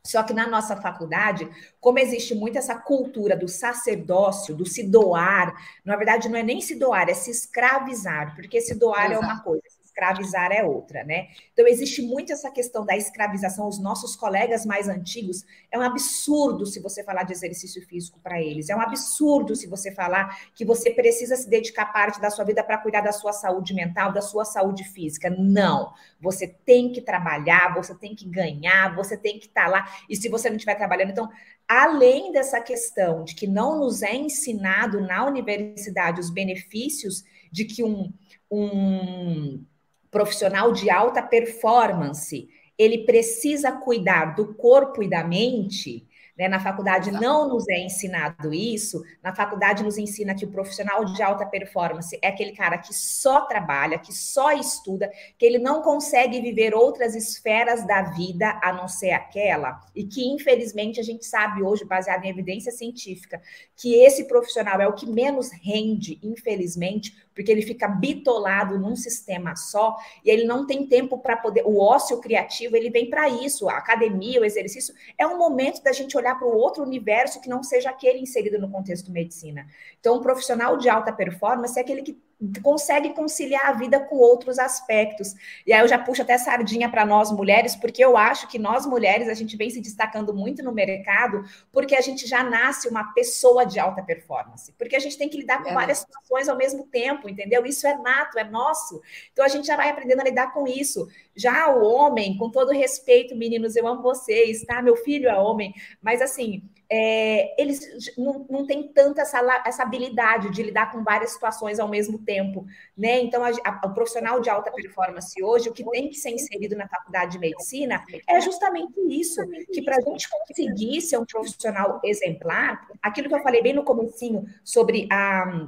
Só que na nossa faculdade, como existe muito essa cultura do sacerdócio, do se doar, na verdade não é nem se doar, é se escravizar, porque se doar Exato. é uma coisa, escravizar é outra, né? Então, existe muito essa questão da escravização. Os nossos colegas mais antigos, é um absurdo se você falar de exercício físico para eles, é um absurdo se você falar que você precisa se dedicar parte da sua vida para cuidar da sua saúde mental, da sua saúde física. Não. Você tem que trabalhar, você tem que ganhar, você tem que estar tá lá. E se você não estiver trabalhando, então, além dessa questão de que não nos é ensinado na universidade os benefícios de que um, um profissional de alta performance ele precisa cuidar do corpo e da mente, né? Na faculdade não nos é ensinado isso. Na faculdade nos ensina que o profissional de alta performance é aquele cara que só trabalha, que só estuda, que ele não consegue viver outras esferas da vida a não ser aquela, e que infelizmente a gente sabe hoje, baseado em evidência científica, que esse profissional é o que menos rende, infelizmente, porque ele fica bitolado num sistema só e ele não tem tempo para poder. O ócio criativo ele vem para isso. A academia, o exercício é um momento da gente olhar para o outro universo que não seja aquele inserido no contexto medicina. Então, um profissional de alta performance é aquele que consegue conciliar a vida com outros aspectos. E aí eu já puxo até sardinha para nós mulheres, porque eu acho que nós mulheres a gente vem se destacando muito no mercado, porque a gente já nasce uma pessoa de alta performance, porque a gente tem que lidar com é. várias situações ao mesmo tempo, entendeu? Isso é nato, é nosso. Então a gente já vai aprendendo a lidar com isso. Já o homem, com todo respeito, meninos, eu amo vocês, tá? Meu filho é homem, mas assim, é, eles não, não têm tanta essa, essa habilidade de lidar com várias situações ao mesmo tempo, né? Então, a, a, o profissional de alta performance hoje, o que tem que ser inserido na faculdade de medicina é justamente isso, que para a gente conseguir ser um profissional exemplar, aquilo que eu falei bem no comecinho sobre a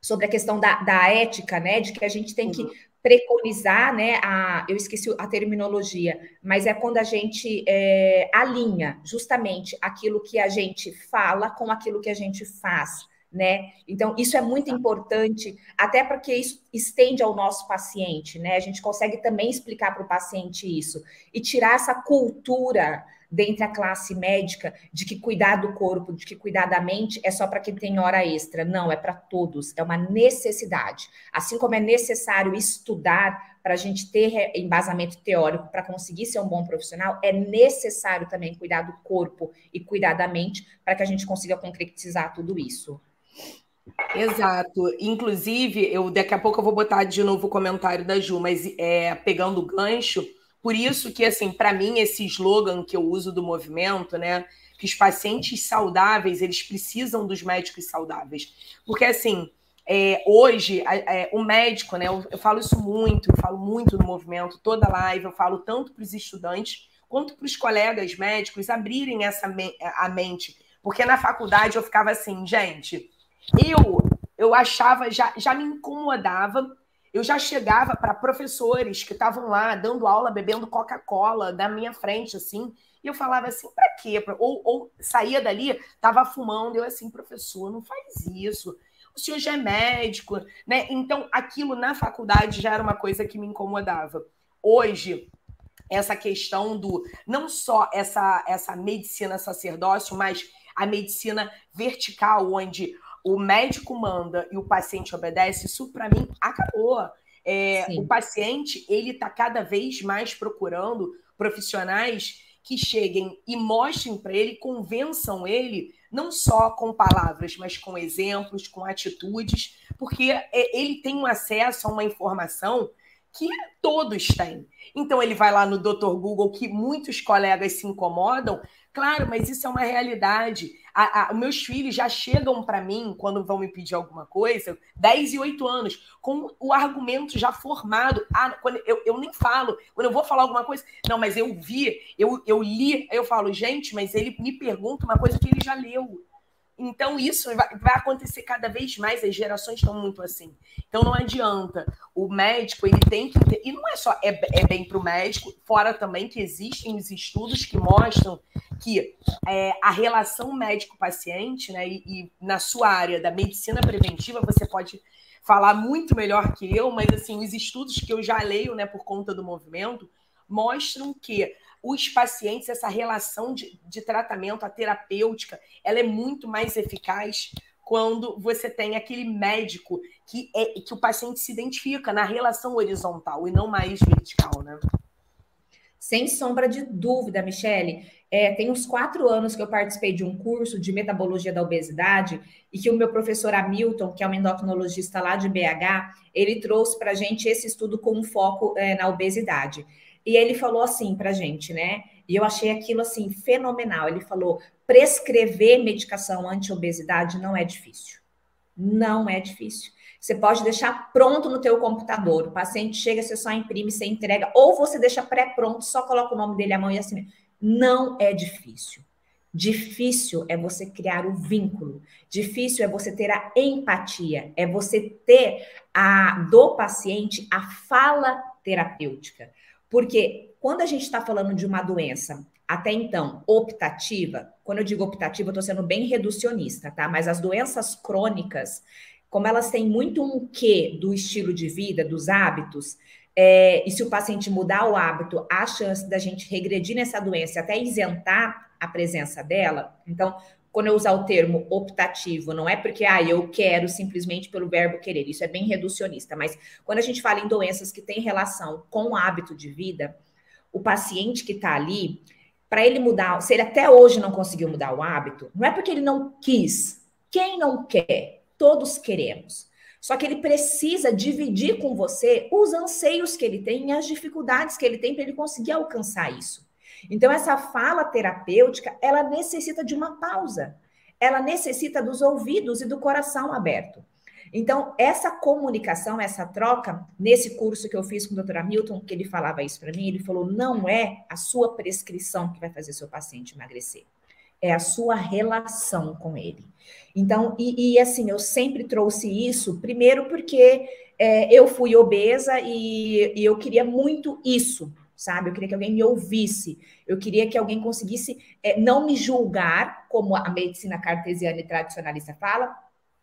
sobre a questão da, da ética, né? De que a gente tem que uhum preconizar, né? A, eu esqueci a terminologia, mas é quando a gente é, alinha justamente aquilo que a gente fala com aquilo que a gente faz. Né? Então, isso é muito importante, até porque isso estende ao nosso paciente, né? A gente consegue também explicar para o paciente isso e tirar essa cultura dentre a classe médica de que cuidar do corpo, de que cuidar da mente é só para quem tem hora extra. Não, é para todos, é uma necessidade. Assim como é necessário estudar para a gente ter embasamento teórico para conseguir ser um bom profissional, é necessário também cuidar do corpo e cuidar da mente para que a gente consiga concretizar tudo isso. Exato. Inclusive, eu daqui a pouco eu vou botar de novo o comentário da Ju, mas é, pegando o gancho, por isso que, assim, para mim, esse slogan que eu uso do movimento, né? Que os pacientes saudáveis, eles precisam dos médicos saudáveis. Porque, assim, é, hoje, é, o médico, né? Eu, eu, falo isso muito, eu falo muito no movimento, toda live, eu falo tanto para os estudantes quanto para os colegas médicos abrirem essa me a mente. Porque na faculdade eu ficava assim, gente, eu eu achava, já, já me incomodava eu já chegava para professores que estavam lá dando aula, bebendo Coca-Cola na minha frente, assim, e eu falava assim, para quê? Ou, ou saía dali, estava fumando, eu assim, professor, não faz isso. O senhor já é médico, né? Então, aquilo na faculdade já era uma coisa que me incomodava. Hoje, essa questão do não só essa essa medicina sacerdócio, mas a medicina vertical, onde o médico manda e o paciente obedece, isso para mim acabou. É, o paciente ele está cada vez mais procurando profissionais que cheguem e mostrem para ele, convençam ele, não só com palavras, mas com exemplos, com atitudes, porque é, ele tem um acesso a uma informação que todos têm. Então ele vai lá no Dr. Google, que muitos colegas se incomodam, Claro, mas isso é uma realidade. A, a, meus filhos já chegam para mim, quando vão me pedir alguma coisa, 10 e 8 anos, com o argumento já formado. Ah, quando eu, eu nem falo, quando eu vou falar alguma coisa, não, mas eu vi, eu, eu li, eu falo, gente, mas ele me pergunta uma coisa que ele já leu. Então, isso vai, acontecer cada vez mais, as gerações estão muito assim. Então, não adianta. O médico, ele tem que ter. E não é só é, é bem para o médico, fora também que existem os estudos que mostram que é, a relação médico-paciente, né, e, e na sua área da medicina preventiva, você pode falar muito melhor que eu, mas assim, os estudos que eu já leio, né, por conta do movimento, mostram que os pacientes, essa relação de, de tratamento, a terapêutica, ela é muito mais eficaz quando você tem aquele médico que, é, que o paciente se identifica na relação horizontal e não mais vertical, né? Sem sombra de dúvida, Michele. É, tem uns quatro anos que eu participei de um curso de metabologia da obesidade e que o meu professor Hamilton, que é um endocrinologista lá de BH, ele trouxe para a gente esse estudo com um foco é, na obesidade. E ele falou assim para gente, né? E eu achei aquilo assim fenomenal. Ele falou: prescrever medicação anti-obesidade não é difícil. Não é difícil. Você pode deixar pronto no teu computador. O paciente chega, você só imprime, você entrega, ou você deixa pré-pronto, só coloca o nome dele, a mão e assim. Não é difícil. Difícil é você criar o vínculo. Difícil é você ter a empatia, é você ter a do paciente a fala terapêutica. Porque quando a gente está falando de uma doença, até então, optativa, quando eu digo optativa, eu estou sendo bem reducionista, tá? Mas as doenças crônicas, como elas têm muito um quê do estilo de vida, dos hábitos, é, e se o paciente mudar o hábito, há chance da gente regredir nessa doença até isentar a presença dela. Então, quando eu usar o termo optativo, não é porque ah, eu quero simplesmente pelo verbo querer, isso é bem reducionista, mas quando a gente fala em doenças que têm relação com o hábito de vida, o paciente que está ali, para ele mudar, se ele até hoje não conseguiu mudar o hábito, não é porque ele não quis. Quem não quer? Todos queremos. Só que ele precisa dividir com você os anseios que ele tem e as dificuldades que ele tem para ele conseguir alcançar isso. Então, essa fala terapêutica, ela necessita de uma pausa. Ela necessita dos ouvidos e do coração aberto. Então, essa comunicação, essa troca, nesse curso que eu fiz com o Dr. Hamilton, que ele falava isso para mim, ele falou: não é a sua prescrição que vai fazer seu paciente emagrecer, é a sua relação com ele. Então, e, e assim, eu sempre trouxe isso, primeiro porque é, eu fui obesa e, e eu queria muito isso, sabe? Eu queria que alguém me ouvisse, eu queria que alguém conseguisse é, não me julgar, como a medicina cartesiana e tradicionalista fala,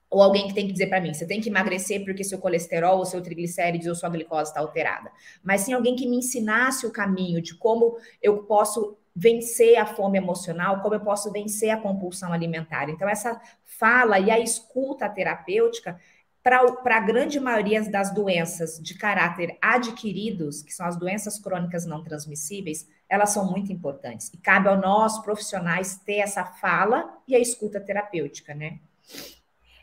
ou alguém que tem que dizer para mim, você tem que emagrecer porque seu colesterol, ou seu triglicérides ou sua glicose está alterada. Mas sim alguém que me ensinasse o caminho de como eu posso vencer a fome emocional, como eu posso vencer a compulsão alimentar. Então, essa fala e a escuta terapêutica para a grande maioria das doenças de caráter adquiridos, que são as doenças crônicas não transmissíveis, elas são muito importantes. E cabe a nós, profissionais, ter essa fala e a escuta terapêutica, né?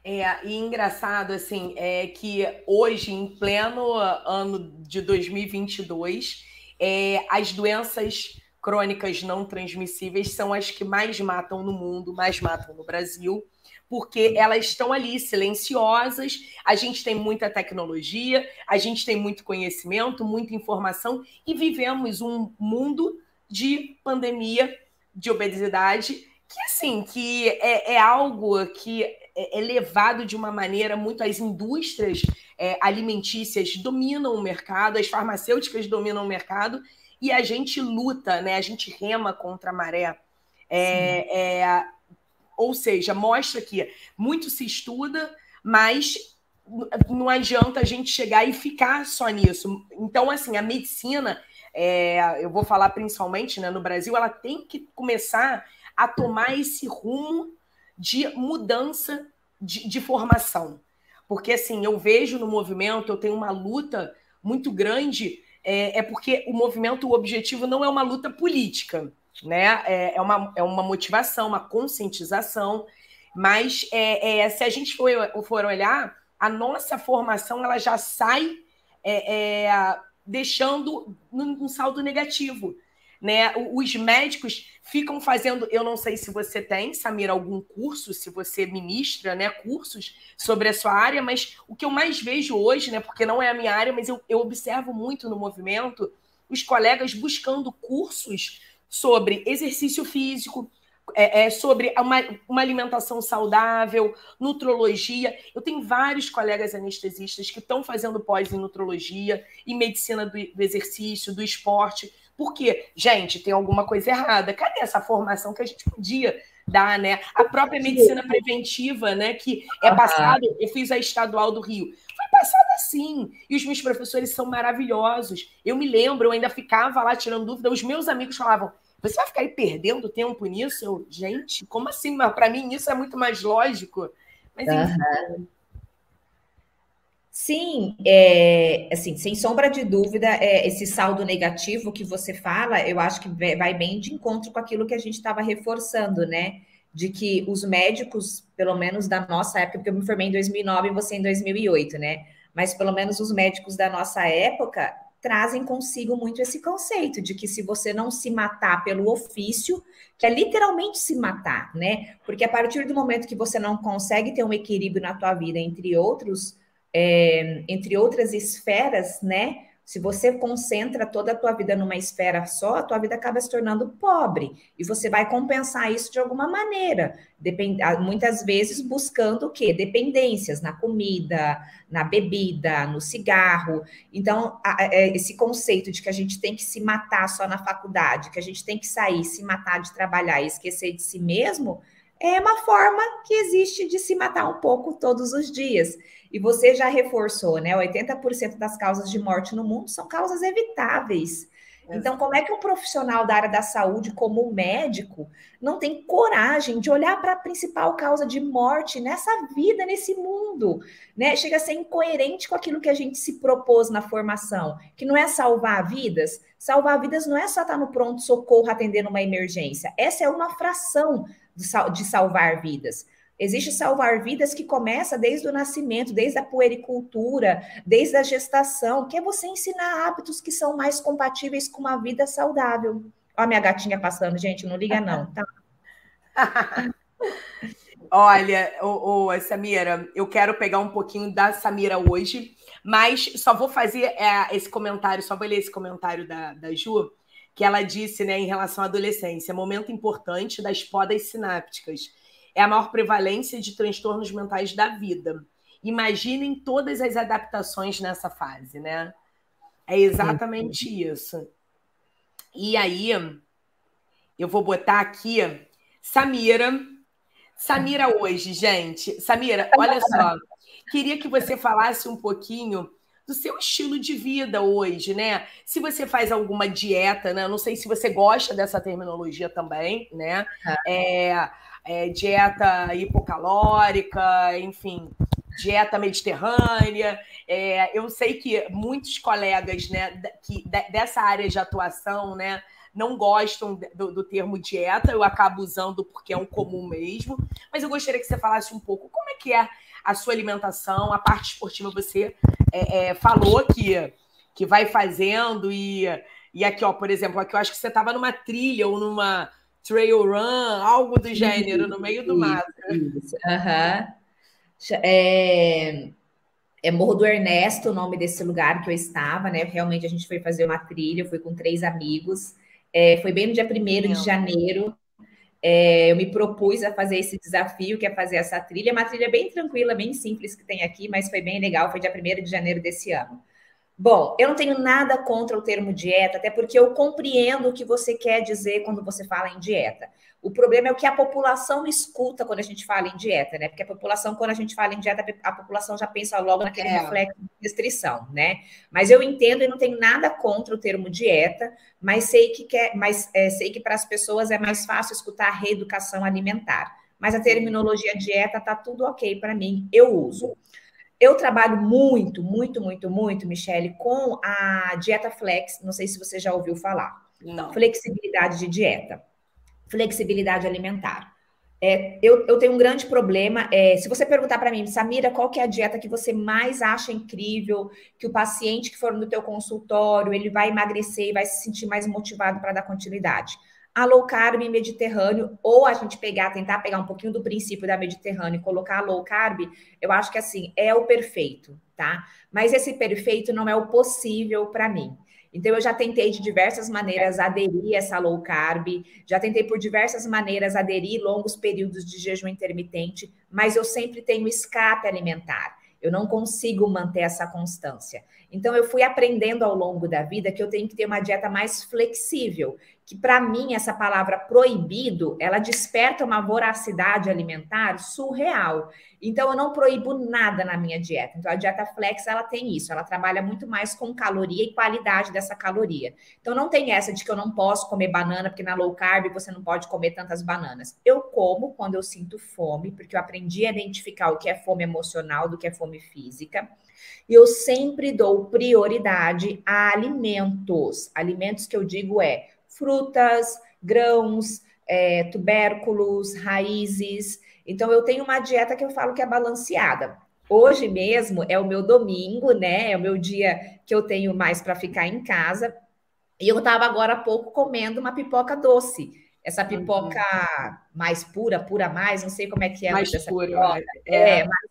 É, e engraçado, assim, é que hoje, em pleno ano de 2022, é, as doenças crônicas não transmissíveis são as que mais matam no mundo, mais matam no Brasil porque elas estão ali silenciosas. A gente tem muita tecnologia, a gente tem muito conhecimento, muita informação e vivemos um mundo de pandemia, de obesidade, que assim, que é, é algo que é, é levado de uma maneira muito as indústrias é, alimentícias dominam o mercado, as farmacêuticas dominam o mercado e a gente luta, né? A gente rema contra a maré. É, é, ou seja, mostra que muito se estuda, mas não adianta a gente chegar e ficar só nisso. Então, assim, a medicina, é, eu vou falar principalmente né, no Brasil, ela tem que começar a tomar esse rumo de mudança de, de formação. Porque, assim, eu vejo no movimento, eu tenho uma luta muito grande, é, é porque o movimento, o objetivo não é uma luta política né? É, é, uma, é uma motivação, uma conscientização, mas é, é, se a gente for, for olhar, a nossa formação ela já sai é, é deixando um saldo negativo. Né? Os médicos ficam fazendo, eu não sei se você tem, Samira, algum curso, se você ministra, né, cursos sobre a sua área, mas o que eu mais vejo hoje, né, porque não é a minha área, mas eu, eu observo muito no movimento, os colegas buscando cursos sobre exercício físico, é, é, sobre uma, uma, alimentação saudável, nutrologia. Eu tenho vários colegas anestesistas que estão fazendo pós em nutrologia, em medicina do, do, exercício, do esporte. Porque, gente, tem alguma coisa errada. Cadê essa formação que a gente podia dar, né? A própria medicina preventiva, né? Que é passado, eu fiz a estadual do Rio. Foi passada assim. E os meus professores são maravilhosos. Eu me lembro, eu ainda ficava lá tirando dúvida. Os meus amigos falavam: você vai ficar aí perdendo tempo nisso? Eu, gente, como assim? Mas para mim isso é muito mais lógico. Mas enfim. Sim, é, assim, sem sombra de dúvida, é, esse saldo negativo que você fala, eu acho que vai bem de encontro com aquilo que a gente estava reforçando, né? De que os médicos, pelo menos da nossa época, porque eu me formei em 2009 e você em 2008, né? Mas pelo menos os médicos da nossa época trazem consigo muito esse conceito de que se você não se matar pelo ofício, que é literalmente se matar, né? Porque a partir do momento que você não consegue ter um equilíbrio na tua vida entre outros é, entre outras esferas, né? Se você concentra toda a tua vida numa esfera só, a tua vida acaba se tornando pobre. E você vai compensar isso de alguma maneira. Depend... Muitas vezes buscando o quê? Dependências na comida, na bebida, no cigarro. Então, é, esse conceito de que a gente tem que se matar só na faculdade, que a gente tem que sair, se matar de trabalhar e esquecer de si mesmo, é uma forma que existe de se matar um pouco todos os dias. E você já reforçou, né? 80% das causas de morte no mundo são causas evitáveis. Então, como é que um profissional da área da saúde, como um médico, não tem coragem de olhar para a principal causa de morte nessa vida, nesse mundo? Né? Chega a ser incoerente com aquilo que a gente se propôs na formação, que não é salvar vidas. Salvar vidas não é só estar no pronto-socorro atendendo uma emergência. Essa é uma fração de salvar vidas. Existe salvar vidas que começa desde o nascimento, desde a puericultura, desde a gestação, que é você ensinar hábitos que são mais compatíveis com uma vida saudável. Olha a minha gatinha passando, gente, não liga não, tá? [LAUGHS] Olha, ô, ô, Samira, eu quero pegar um pouquinho da Samira hoje, mas só vou fazer é, esse comentário, só vou ler esse comentário da, da Ju, que ela disse né, em relação à adolescência, momento importante das podas sinápticas é a maior prevalência de transtornos mentais da vida. Imaginem todas as adaptações nessa fase, né? É exatamente isso. E aí, eu vou botar aqui Samira. Samira hoje, gente. Samira, olha só. Queria que você falasse um pouquinho do seu estilo de vida hoje, né? Se você faz alguma dieta, né? Não sei se você gosta dessa terminologia também, né? É, é, dieta hipocalórica, enfim, dieta mediterrânea. É, eu sei que muitos colegas né, que, dessa área de atuação, né? Não gostam do, do termo dieta, eu acabo usando porque é um comum mesmo, mas eu gostaria que você falasse um pouco como é que é a sua alimentação, a parte esportiva você é, é, falou que, que vai fazendo e, e aqui, ó, por exemplo, aqui eu acho que você estava numa trilha ou numa trail run, algo do gênero, no meio do mato. Uhum. é, é Morro do Ernesto, o nome desse lugar que eu estava, né? Realmente a gente foi fazer uma trilha, eu fui com três amigos. É, foi bem no dia 1 de janeiro. É, eu me propus a fazer esse desafio, que é fazer essa trilha. É uma trilha bem tranquila, bem simples que tem aqui, mas foi bem legal. Foi dia 1 de janeiro desse ano. Bom, eu não tenho nada contra o termo dieta, até porque eu compreendo o que você quer dizer quando você fala em dieta. O problema é o que a população escuta quando a gente fala em dieta, né? Porque a população, quando a gente fala em dieta, a população já pensa logo naquele é. reflexo de restrição, né? Mas eu entendo e não tenho nada contra o termo dieta, mas sei que quer, mas é, sei que para as pessoas é mais fácil escutar reeducação alimentar. Mas a terminologia dieta tá tudo ok para mim, eu uso. Eu trabalho muito, muito, muito, muito, Michele, com a dieta flex. Não sei se você já ouviu falar. Não. Flexibilidade de dieta, flexibilidade alimentar. É, eu, eu, tenho um grande problema. É, se você perguntar para mim, Samira, qual é a dieta que você mais acha incrível, que o paciente que for no teu consultório, ele vai emagrecer e vai se sentir mais motivado para dar continuidade? A low carb mediterrâneo, ou a gente pegar, tentar pegar um pouquinho do princípio da mediterrâneo e colocar a low carb, eu acho que assim, é o perfeito, tá? Mas esse perfeito não é o possível para mim. Então, eu já tentei de diversas maneiras aderir essa low carb, já tentei por diversas maneiras aderir longos períodos de jejum intermitente, mas eu sempre tenho escape alimentar. Eu não consigo manter essa constância. Então, eu fui aprendendo ao longo da vida que eu tenho que ter uma dieta mais flexível, que para mim essa palavra proibido, ela desperta uma voracidade alimentar surreal. Então eu não proíbo nada na minha dieta. Então a dieta flex ela tem isso, ela trabalha muito mais com caloria e qualidade dessa caloria. Então não tem essa de que eu não posso comer banana porque na low carb você não pode comer tantas bananas. Eu como quando eu sinto fome, porque eu aprendi a identificar o que é fome emocional do que é fome física. E eu sempre dou prioridade a alimentos. Alimentos que eu digo é frutas, grãos, é, tubérculos, raízes. Então, eu tenho uma dieta que eu falo que é balanceada. Hoje mesmo é o meu domingo, né? É o meu dia que eu tenho mais para ficar em casa. E eu estava agora há pouco comendo uma pipoca doce. Essa pipoca mais pura, pura mais, não sei como é que é. Mais pura. É, é, mais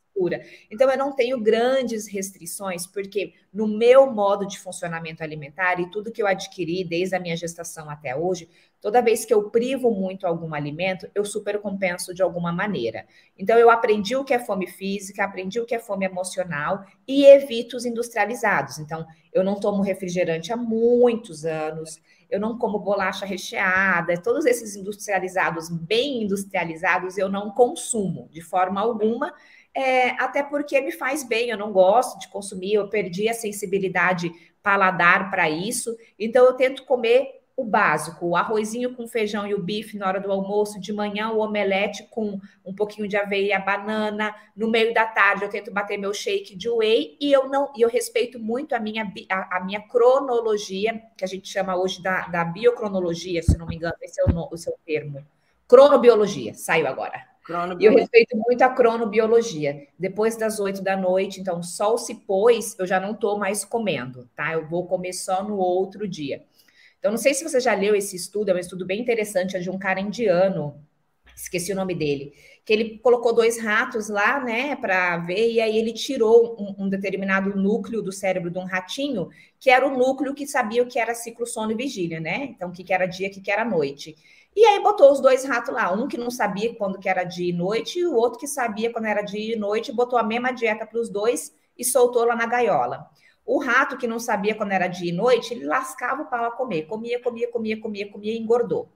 Então, eu não tenho grandes restrições, porque no meu modo de funcionamento alimentar e tudo que eu adquiri desde a minha gestação até hoje, toda vez que eu privo muito algum alimento, eu supercompenso de alguma maneira. Então, eu aprendi o que é fome física, aprendi o que é fome emocional e evito os industrializados. Então, eu não tomo refrigerante há muitos anos eu não como bolacha recheada, todos esses industrializados, bem industrializados, eu não consumo de forma alguma, é, até porque me faz bem, eu não gosto de consumir, eu perdi a sensibilidade paladar para isso, então eu tento comer o básico, o arrozinho com feijão e o bife na hora do almoço, de manhã o omelete com um pouquinho de aveia, banana, no meio da tarde eu tento bater meu shake de whey e eu não, e eu respeito muito a minha, a, a minha cronologia, que a gente chama hoje da, da biocronologia, se não me engano, esse é o, o seu termo. Cronobiologia, saiu agora. E eu respeito muito a cronobiologia. Depois das oito da noite, então, sol se pôs, eu já não estou mais comendo, tá? Eu vou comer só no outro dia. Então, não sei se você já leu esse estudo, é um estudo bem interessante, é de um cara indiano, esqueci o nome dele, que ele colocou dois ratos lá, né, para ver, e aí ele tirou um, um, determinado núcleo do cérebro de um ratinho, que era o núcleo que sabia o que era ciclo sono e vigília, né? Então, o que, que era dia, o que, que era noite. E aí botou os dois ratos lá, um que não sabia quando que era dia e noite, e o outro que sabia quando era dia e noite, botou a mesma dieta para os dois e soltou lá na gaiola. O rato que não sabia quando era dia e noite, ele lascava o pau a comer, comia, comia, comia, comia, comia e engordou.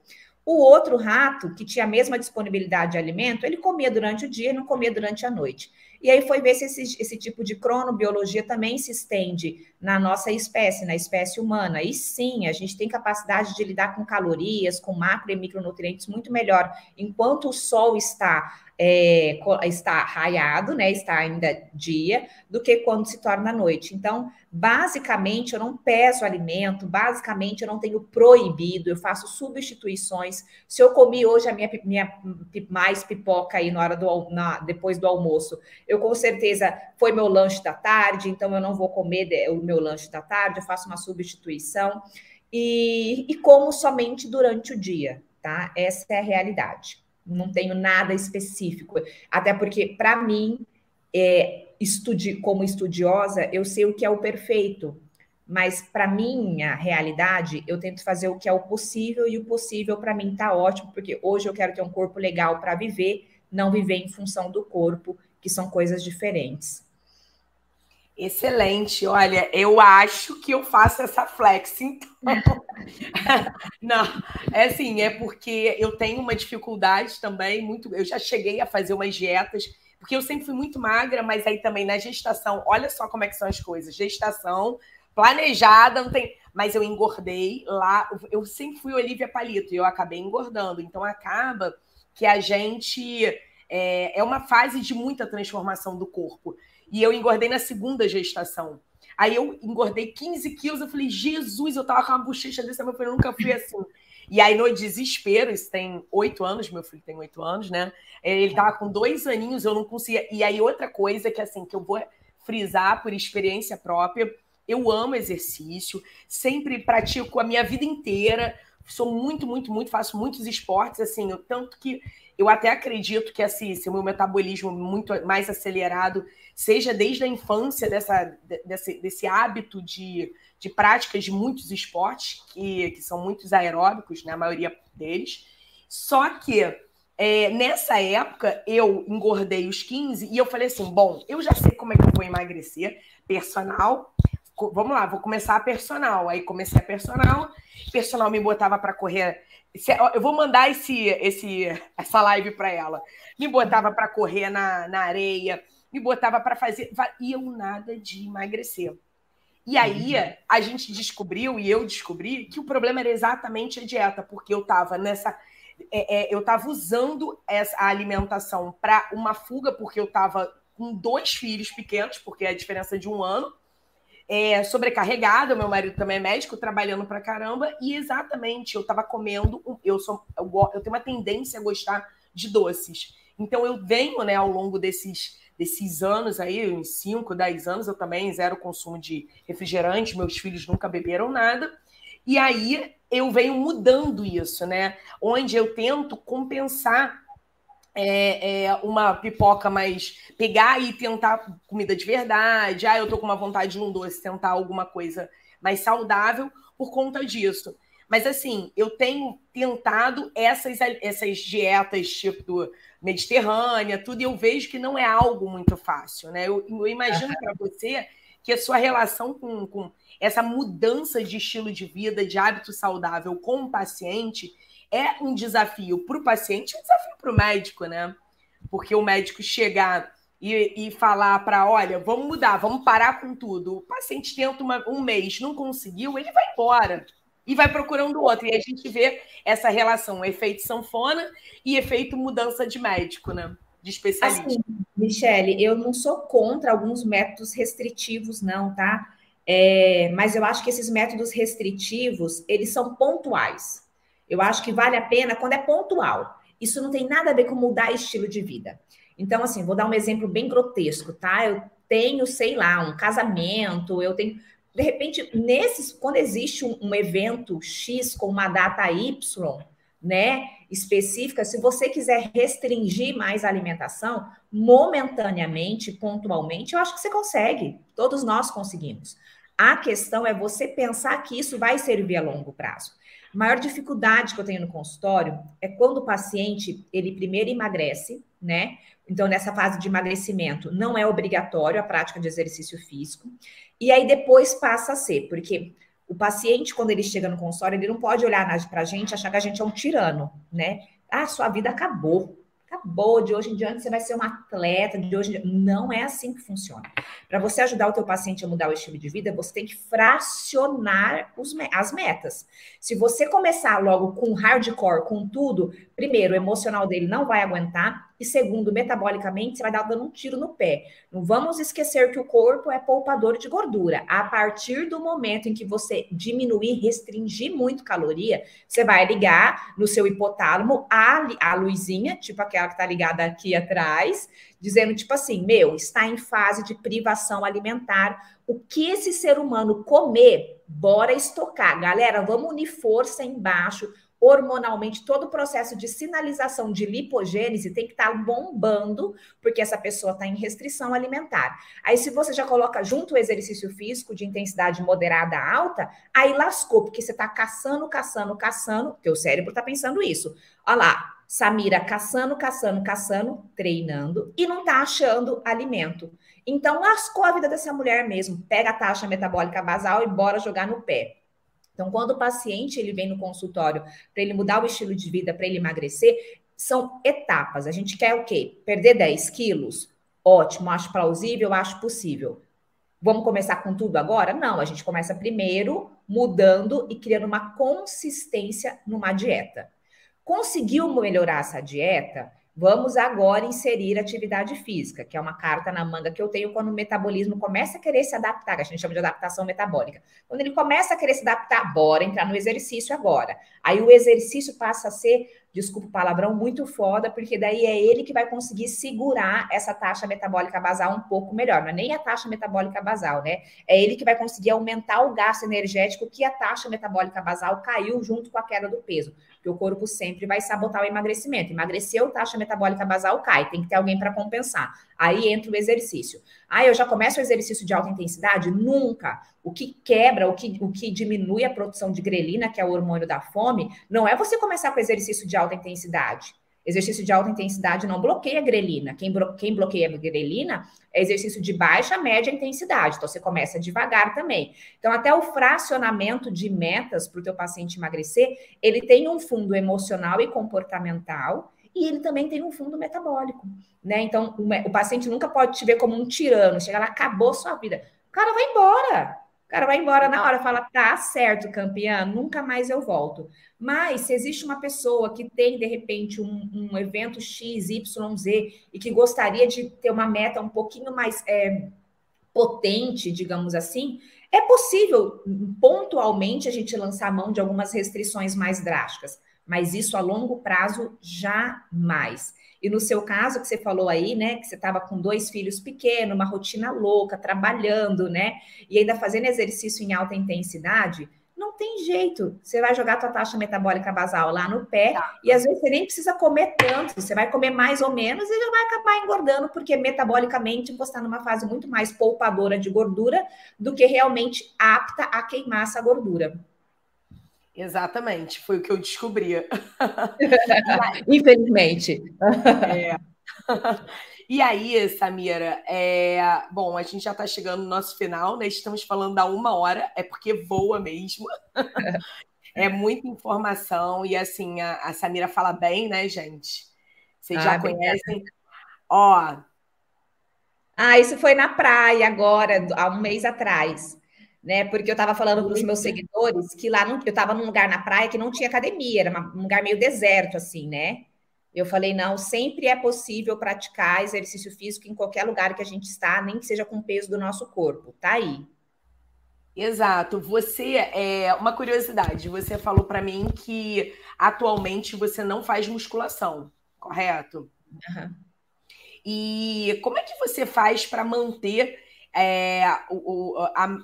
O outro rato, que tinha a mesma disponibilidade de alimento, ele comia durante o dia e não comia durante a noite. E aí foi ver se esse, esse tipo de cronobiologia também se estende na nossa espécie, na espécie humana. E sim, a gente tem capacidade de lidar com calorias, com macro e micronutrientes muito melhor enquanto o sol está é, está raiado, né? Está ainda dia, do que quando se torna noite. Então, basicamente, eu não peço alimento, basicamente, eu não tenho proibido, eu faço substituições. Se eu comi hoje a minha, minha mais pipoca aí na hora do na, depois do almoço, eu com certeza foi meu lanche da tarde, então eu não vou comer o meu lanche da tarde, eu faço uma substituição e, e como somente durante o dia, tá? Essa é a realidade não tenho nada específico. Até porque, para mim, é, estudi como estudiosa, eu sei o que é o perfeito. Mas para minha realidade, eu tento fazer o que é o possível e o possível para mim está ótimo, porque hoje eu quero ter um corpo legal para viver, não viver em função do corpo, que são coisas diferentes. Excelente. Olha, eu acho que eu faço essa flex, então. [LAUGHS] Não, é assim, é porque eu tenho uma dificuldade também, muito. Eu já cheguei a fazer umas dietas, porque eu sempre fui muito magra, mas aí também na gestação, olha só como é que são as coisas. Gestação planejada, não tem. Mas eu engordei lá. Eu sempre fui Olivia Palito e eu acabei engordando. Então acaba que a gente. É, é uma fase de muita transformação do corpo. E eu engordei na segunda gestação. Aí eu engordei 15 quilos. Eu falei, Jesus, eu tava com uma bochecha desse filho, eu nunca fui assim. E aí, no desespero, isso tem oito anos, meu filho tem oito anos, né? Ele tava com dois aninhos, eu não conseguia. E aí, outra coisa que, assim, que eu vou frisar por experiência própria, eu amo exercício, sempre pratico a minha vida inteira, sou muito, muito, muito, faço muitos esportes, assim, eu, tanto que eu até acredito que assim, esse meu metabolismo muito mais acelerado seja desde a infância dessa, desse, desse hábito de, de práticas de muitos esportes, que, que são muitos aeróbicos, né, a maioria deles. Só que é, nessa época eu engordei os 15 e eu falei assim: bom, eu já sei como é que eu vou emagrecer, personal. Vamos lá, vou começar a personal. Aí comecei a personal, personal me botava para correr. Eu vou mandar esse, esse, essa live para ela. Me botava para correr na, na areia, me botava para fazer. E eu nada de emagrecer. E aí uhum. a gente descobriu, e eu descobri, que o problema era exatamente a dieta, porque eu estava nessa. É, é, eu estava usando essa, a alimentação para uma fuga, porque eu estava com dois filhos pequenos, porque é a diferença de um ano, é, sobrecarregada, meu marido também é médico, trabalhando pra caramba, e exatamente eu estava comendo, eu, sou, eu, eu tenho uma tendência a gostar de doces. Então eu venho, né, ao longo desses desses anos aí, uns 5, 10 anos, eu também zero consumo de refrigerante, meus filhos nunca beberam nada. E aí eu venho mudando isso, né? Onde eu tento compensar é, é, uma pipoca mais pegar e tentar comida de verdade. Ah, eu tô com uma vontade de um doce, tentar alguma coisa mais saudável por conta disso. Mas assim, eu tenho tentado essas, essas dietas tipo mediterrânea, tudo, e eu vejo que não é algo muito fácil, né? Eu, eu imagino para você que a sua relação com, com essa mudança de estilo de vida, de hábito saudável com o paciente, é um desafio para o paciente um desafio para o médico, né? Porque o médico chegar e, e falar para, olha, vamos mudar, vamos parar com tudo. O paciente tenta uma, um mês, não conseguiu, ele vai embora e vai procurando outro. E a gente vê essa relação, efeito sanfona e efeito mudança de médico, né? De especialista. Assim, Michele, eu não sou contra alguns métodos restritivos, não, tá? É, mas eu acho que esses métodos restritivos, eles são pontuais. Eu acho que vale a pena quando é pontual. Isso não tem nada a ver com mudar estilo de vida. Então, assim, vou dar um exemplo bem grotesco, tá? Eu tenho, sei lá, um casamento, eu tenho de repente, nesses, quando existe um, um, evento X com uma data Y, né, específica, se você quiser restringir mais a alimentação, momentaneamente, pontualmente, eu acho que você consegue. Todos nós conseguimos. A questão é você pensar que isso vai servir a longo prazo. A maior dificuldade que eu tenho no consultório é quando o paciente, ele primeiro emagrece, né? Então, nessa fase de emagrecimento, não é obrigatório a prática de exercício físico. E aí depois passa a ser, porque o paciente, quando ele chega no consultório, ele não pode olhar para a gente achar que a gente é um tirano, né? Ah, sua vida acabou acabou, de hoje em diante você vai ser um atleta, de hoje em dia. Não é assim que funciona. Para você ajudar o teu paciente a mudar o estilo de vida, você tem que fracionar os, as metas. Se você começar logo com hardcore, com tudo, primeiro, o emocional dele não vai aguentar, e segundo, metabolicamente, você vai dar dando um tiro no pé. Não vamos esquecer que o corpo é poupador de gordura. A partir do momento em que você diminuir, restringir muito caloria, você vai ligar no seu hipotálamo a, a luzinha, tipo aquela que está ligada aqui atrás, dizendo tipo assim, meu, está em fase de privação alimentar. O que esse ser humano comer, bora estocar. Galera, vamos unir força embaixo hormonalmente todo o processo de sinalização de lipogênese tem que estar tá bombando, porque essa pessoa está em restrição alimentar. Aí, se você já coloca junto o exercício físico de intensidade moderada alta, aí lascou, porque você está caçando, caçando, caçando, teu cérebro está pensando isso. Olha lá, Samira caçando, caçando, caçando, treinando e não está achando alimento. Então, lascou a vida dessa mulher mesmo. Pega a taxa metabólica basal e bora jogar no pé. Então, quando o paciente ele vem no consultório para ele mudar o estilo de vida, para ele emagrecer, são etapas. A gente quer o quê? Perder 10 quilos? Ótimo, acho plausível, acho possível. Vamos começar com tudo agora? Não, a gente começa primeiro mudando e criando uma consistência numa dieta. Conseguiu melhorar essa dieta? Vamos agora inserir atividade física, que é uma carta na manga que eu tenho quando o metabolismo começa a querer se adaptar, que a gente chama de adaptação metabólica. Quando ele começa a querer se adaptar, bora entrar no exercício agora. Aí o exercício passa a ser desculpa o palavrão, muito foda, porque daí é ele que vai conseguir segurar essa taxa metabólica basal um pouco melhor. Não é nem a taxa metabólica basal, né? É ele que vai conseguir aumentar o gasto energético que a taxa metabólica basal caiu junto com a queda do peso. Porque o corpo sempre vai sabotar o emagrecimento. Emagreceu, taxa metabólica basal cai, tem que ter alguém para compensar. Aí entra o exercício. Ah, eu já começo o exercício de alta intensidade? Nunca. O que quebra, o que, o que diminui a produção de grelina, que é o hormônio da fome, não é você começar com exercício de alta intensidade. Exercício de alta intensidade não bloqueia a grelina. Quem, blo quem bloqueia a grelina é exercício de baixa, média intensidade. Então, você começa devagar também. Então, até o fracionamento de metas para o teu paciente emagrecer, ele tem um fundo emocional e comportamental e ele também tem um fundo metabólico, né? Então, o, o paciente nunca pode te ver como um tirano. Chega lá, acabou sua vida. O cara vai embora cara vai embora na hora, fala, tá certo, campeã, nunca mais eu volto. Mas se existe uma pessoa que tem, de repente, um, um evento X, Y, Z e que gostaria de ter uma meta um pouquinho mais é, potente, digamos assim, é possível, pontualmente, a gente lançar mão de algumas restrições mais drásticas, mas isso a longo prazo jamais. E no seu caso, que você falou aí, né, que você estava com dois filhos pequenos, uma rotina louca, trabalhando, né, e ainda fazendo exercício em alta intensidade, não tem jeito. Você vai jogar tua taxa metabólica basal lá no pé tá. e às vezes você nem precisa comer tanto, você vai comer mais ou menos e já vai acabar engordando, porque metabolicamente você está numa fase muito mais poupadora de gordura do que realmente apta a queimar essa gordura. Exatamente, foi o que eu descobri. [LAUGHS] Infelizmente. É. E aí, Samira, é... bom, a gente já está chegando no nosso final, né? Estamos falando da uma hora, é porque voa mesmo. [LAUGHS] é muita informação, e assim, a, a Samira fala bem, né, gente? Vocês ah, já conhecem. Ó. Ah, isso foi na praia agora, há um mês atrás né? Porque eu estava falando para os meus seguidores que lá não, eu estava num lugar na praia que não tinha academia, era uma, um lugar meio deserto, assim, né? Eu falei, não, sempre é possível praticar exercício físico em qualquer lugar que a gente está, nem que seja com o peso do nosso corpo, tá aí. Exato. Você é uma curiosidade. Você falou para mim que atualmente você não faz musculação, correto? Uhum. E como é que você faz para manter é, o, a,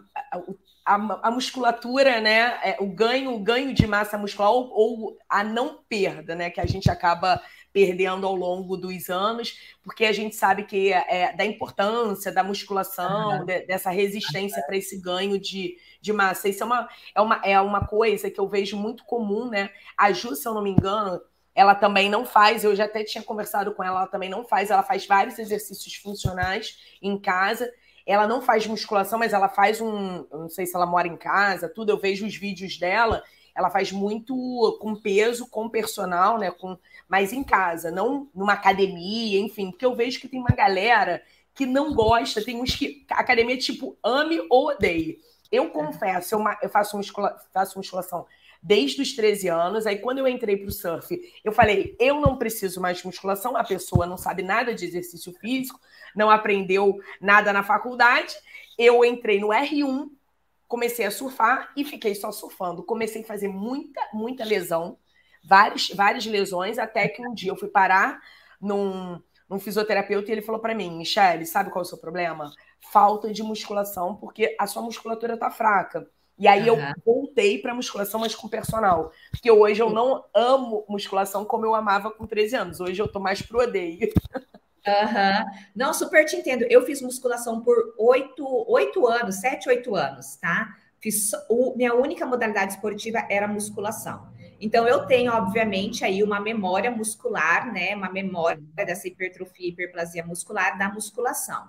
a, a, musculatura, né? É, o ganho, o ganho de massa muscular ou, ou, a não perda, né? Que a gente acaba perdendo ao longo dos anos, porque a gente sabe que é, da importância da musculação, uhum. de, dessa resistência uhum. para esse ganho de, de massa. Isso é uma, é, uma, é uma coisa que eu vejo muito comum, né? A Ju, se eu não me engano, ela também não faz, eu já até tinha conversado com ela, ela também não faz, ela faz vários exercícios funcionais em casa ela não faz musculação, mas ela faz um. Eu não sei se ela mora em casa, tudo. Eu vejo os vídeos dela. Ela faz muito com peso, com personal, né? Com, mas em casa, não numa academia, enfim, porque eu vejo que tem uma galera que não gosta, tem uns que. A academia, tipo, ame ou odeie. Eu confesso, eu, eu faço, muscula, faço musculação desde os 13 anos. Aí, quando eu entrei para o surf, eu falei: eu não preciso mais de musculação, a pessoa não sabe nada de exercício físico, não aprendeu nada na faculdade. Eu entrei no R1, comecei a surfar e fiquei só surfando. Comecei a fazer muita, muita lesão, várias, várias lesões, até que um dia eu fui parar num, num fisioterapeuta e ele falou para mim: Michelle, sabe qual é o seu problema? Falta de musculação, porque a sua musculatura tá fraca. E aí uhum. eu voltei para musculação, mas com personal. Porque hoje eu não amo musculação como eu amava com 13 anos. Hoje eu tô mais pro odeio. [LAUGHS] Uhum. Não, super te entendo. Eu fiz musculação por oito, oito anos, sete, oito anos, tá? Fiz, o, minha única modalidade esportiva era musculação. Então, eu tenho, obviamente, aí uma memória muscular, né? Uma memória dessa hipertrofia e hiperplasia muscular da musculação.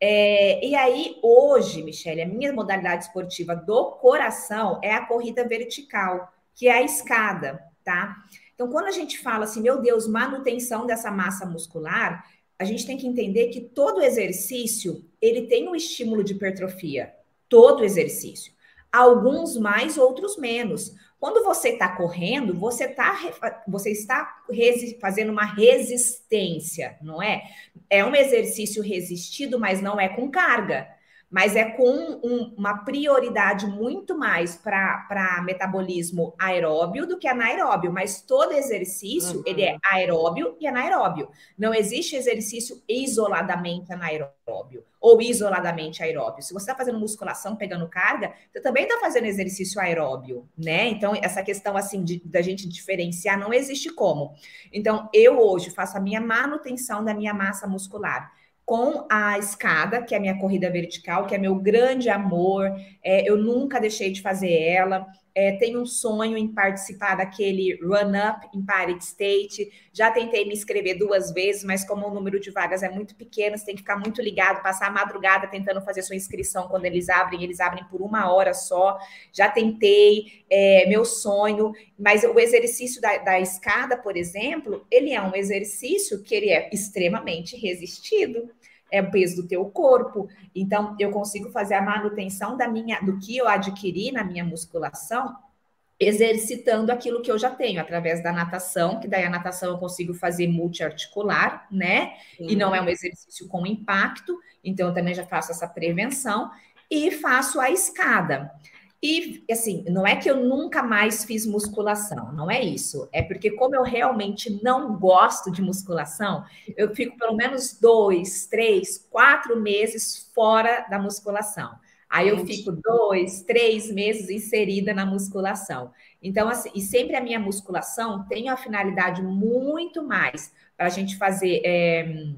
É, e aí, hoje, Michele, a minha modalidade esportiva do coração é a corrida vertical, que é a escada, tá? Então, quando a gente fala assim, meu Deus, manutenção dessa massa muscular, a gente tem que entender que todo exercício ele tem um estímulo de hipertrofia. Todo exercício. Alguns mais, outros menos. Quando você está correndo, você, tá, você está fazendo uma resistência, não é? É um exercício resistido, mas não é com carga mas é com um, uma prioridade muito mais para metabolismo aeróbio do que anaeróbio. Mas todo exercício, uhum. ele é aeróbio e anaeróbio. Não existe exercício isoladamente anaeróbio ou isoladamente aeróbio. Se você está fazendo musculação, pegando carga, você também está fazendo exercício aeróbio, né? Então, essa questão, assim, de, da gente diferenciar, não existe como. Então, eu hoje faço a minha manutenção da minha massa muscular com a escada, que é a minha corrida vertical, que é meu grande amor. É, eu nunca deixei de fazer ela. É, tenho um sonho em participar daquele run-up em Pirate State. Já tentei me inscrever duas vezes, mas como o número de vagas é muito pequeno, você tem que ficar muito ligado, passar a madrugada tentando fazer sua inscrição quando eles abrem, eles abrem por uma hora só. Já tentei, é, meu sonho, mas o exercício da, da escada, por exemplo, ele é um exercício que ele é extremamente resistido é o peso do teu corpo. Então, eu consigo fazer a manutenção da minha, do que eu adquiri na minha musculação, exercitando aquilo que eu já tenho, através da natação, que daí a natação eu consigo fazer multiarticular, né? Sim. E não é um exercício com impacto, então eu também já faço essa prevenção, e faço a escada. E, assim, não é que eu nunca mais fiz musculação, não é isso. É porque, como eu realmente não gosto de musculação, eu fico pelo menos dois, três, quatro meses fora da musculação. Aí eu fico dois, três meses inserida na musculação. Então, assim, e sempre a minha musculação tem a finalidade muito mais para a gente fazer. É,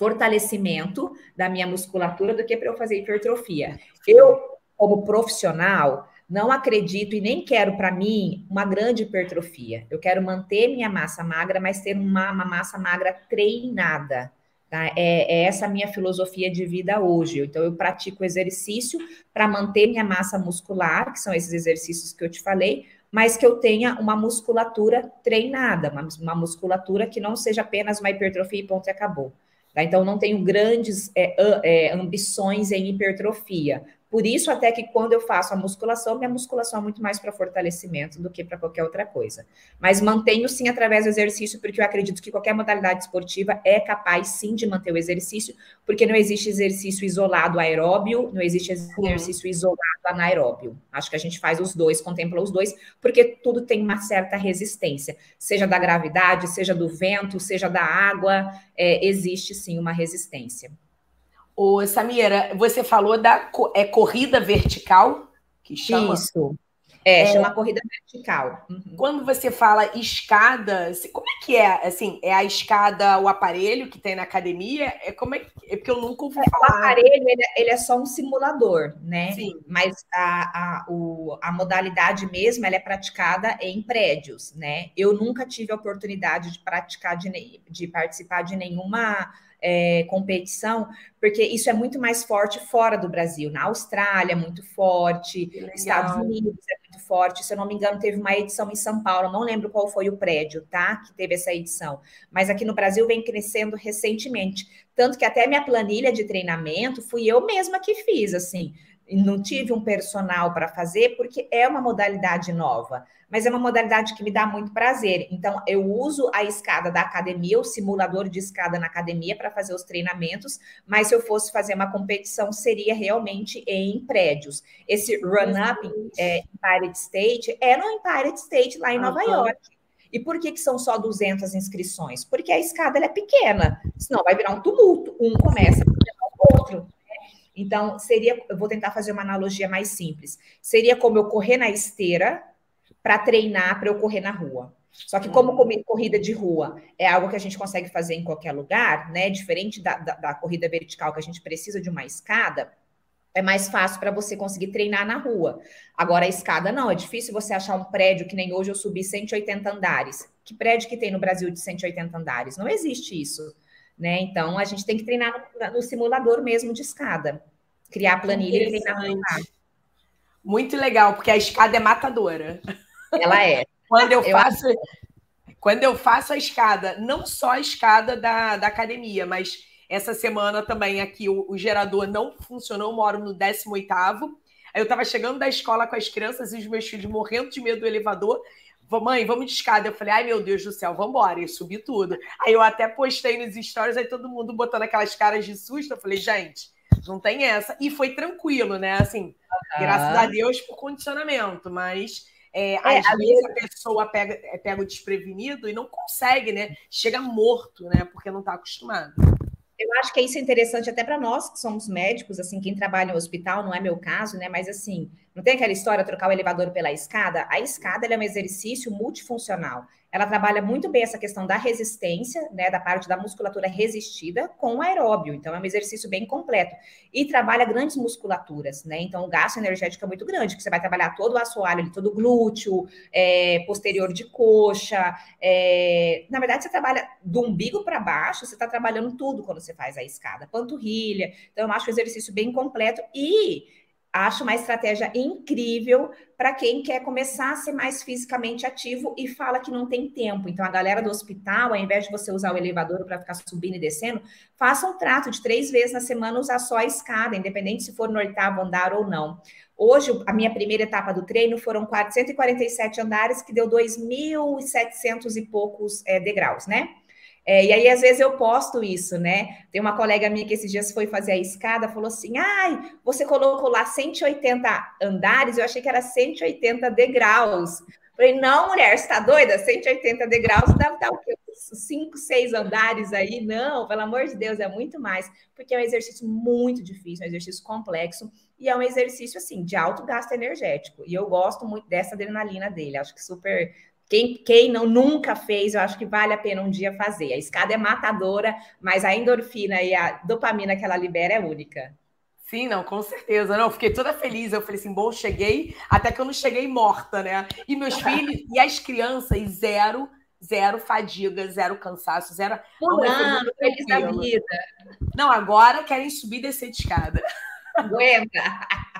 fortalecimento da minha musculatura do que para eu fazer hipertrofia. Eu como profissional, não acredito e nem quero para mim uma grande hipertrofia. Eu quero manter minha massa magra, mas ter uma, uma massa magra treinada. Tá? É, é, essa minha filosofia de vida hoje. Então, eu pratico exercício para manter minha massa muscular, que são esses exercícios que eu te falei, mas que eu tenha uma musculatura treinada, uma, uma musculatura que não seja apenas uma hipertrofia e ponto e acabou. Tá? Então, não tenho grandes é, é, ambições em hipertrofia, por isso, até que quando eu faço a musculação, minha musculação é muito mais para fortalecimento do que para qualquer outra coisa. Mas mantenho sim através do exercício, porque eu acredito que qualquer modalidade esportiva é capaz sim de manter o exercício, porque não existe exercício isolado aeróbio, não existe exercício uhum. isolado anaeróbio. Acho que a gente faz os dois, contempla os dois, porque tudo tem uma certa resistência, seja da gravidade, seja do vento, seja da água, é, existe sim uma resistência. Ô, Samira, você falou da é corrida vertical que chama? Isso. É, é, chama corrida vertical. Uhum. Quando você fala escada, como é que é? Assim, é a escada, o aparelho que tem na academia? É como é, é porque eu nunca ouvi é, falar. O aparelho ele, é, ele, é só um simulador, né? Sim. Mas a, a, o, a modalidade mesmo ela é praticada em prédios, né? Eu nunca tive a oportunidade de praticar de, de participar de nenhuma é, competição, porque isso é muito mais forte fora do Brasil. Na Austrália é muito forte, nos Estados Unidos é muito forte. Se eu não me engano, teve uma edição em São Paulo, não lembro qual foi o prédio, tá? Que teve essa edição. Mas aqui no Brasil vem crescendo recentemente. Tanto que até minha planilha de treinamento fui eu mesma que fiz, assim não tive um personal para fazer, porque é uma modalidade nova, mas é uma modalidade que me dá muito prazer. Então, eu uso a escada da academia, o simulador de escada na academia para fazer os treinamentos, mas se eu fosse fazer uma competição, seria realmente em prédios. Esse run-up é, em Pirate State é no Empire State, lá em uhum. Nova York. E por que, que são só 200 inscrições? Porque a escada é pequena, senão vai virar um tumulto. Um começa a o outro. Então, seria, eu vou tentar fazer uma analogia mais simples. Seria como eu correr na esteira para treinar para eu correr na rua. Só que como uhum. corrida de rua é algo que a gente consegue fazer em qualquer lugar, né? Diferente da, da, da corrida vertical, que a gente precisa de uma escada, é mais fácil para você conseguir treinar na rua. Agora, a escada não, é difícil você achar um prédio que nem hoje eu subi 180 andares. Que prédio que tem no Brasil de 180 andares? Não existe isso. Né? Então, a gente tem que treinar no, no simulador mesmo de escada. Criar planilha e treinar Muito legal, porque a escada é matadora. Ela é. [LAUGHS] quando eu, eu faço. Acho... Quando eu faço a escada, não só a escada da, da academia, mas essa semana também aqui o, o gerador não funcionou, eu moro no 18 Aí eu estava chegando da escola com as crianças e os meus filhos morrendo de medo do elevador mãe, vamos de escada. Eu falei, ai meu Deus do céu, vamos embora. E subi tudo. Aí eu até postei nos stories, aí todo mundo botando aquelas caras de susto. Eu falei, gente, não tem essa. E foi tranquilo, né? Assim, graças a Deus por condicionamento, mas. É, é, às vezes a pessoa pega, é, pega o desprevenido e não consegue, né? Chega morto, né? Porque não está acostumado. Eu eu acho que isso é interessante até para nós que somos médicos, assim, quem trabalha no hospital, não é meu caso, né? Mas assim, não tem aquela história trocar o elevador pela escada? A escada é um exercício multifuncional. Ela trabalha muito bem essa questão da resistência, né, da parte da musculatura resistida com aeróbio. Então, é um exercício bem completo. E trabalha grandes musculaturas, né? Então, o gasto energético é muito grande, porque você vai trabalhar todo o assoalho, todo o glúteo, é, posterior de coxa. É... Na verdade, você trabalha do umbigo para baixo, você está trabalhando tudo quando você faz a escada, panturrilha. Então, eu acho o exercício bem completo. E Acho uma estratégia incrível para quem quer começar a ser mais fisicamente ativo e fala que não tem tempo. Então, a galera do hospital, ao invés de você usar o elevador para ficar subindo e descendo, faça um trato de três vezes na semana usar só a escada, independente se for no oitavo andar ou não. Hoje, a minha primeira etapa do treino foram 447 andares, que deu 2.700 e poucos é, degraus, né? É, e aí, às vezes, eu posto isso, né? Tem uma colega minha que esses dias foi fazer a escada, falou assim: ai, você colocou lá 180 andares, eu achei que era 180 degraus. Falei, não, mulher, você está doida? 180 degraus deve dar o quê? Cinco, seis andares aí? Não, pelo amor de Deus, é muito mais, porque é um exercício muito difícil, é um exercício complexo e é um exercício assim de alto gasto energético. E eu gosto muito dessa adrenalina dele, acho que super quem, quem não nunca fez, eu acho que vale a pena um dia fazer. A escada é matadora, mas a endorfina e a dopamina que ela libera é única. Sim, não, com certeza. Não, fiquei toda feliz. Eu falei assim, bom, cheguei, até que eu não cheguei morta, né? E meus [LAUGHS] filhos e as crianças, zero, zero fadiga, zero cansaço, zero. Pulando, feliz da vida. Não, agora querem subir e descer de escada. Aguenta.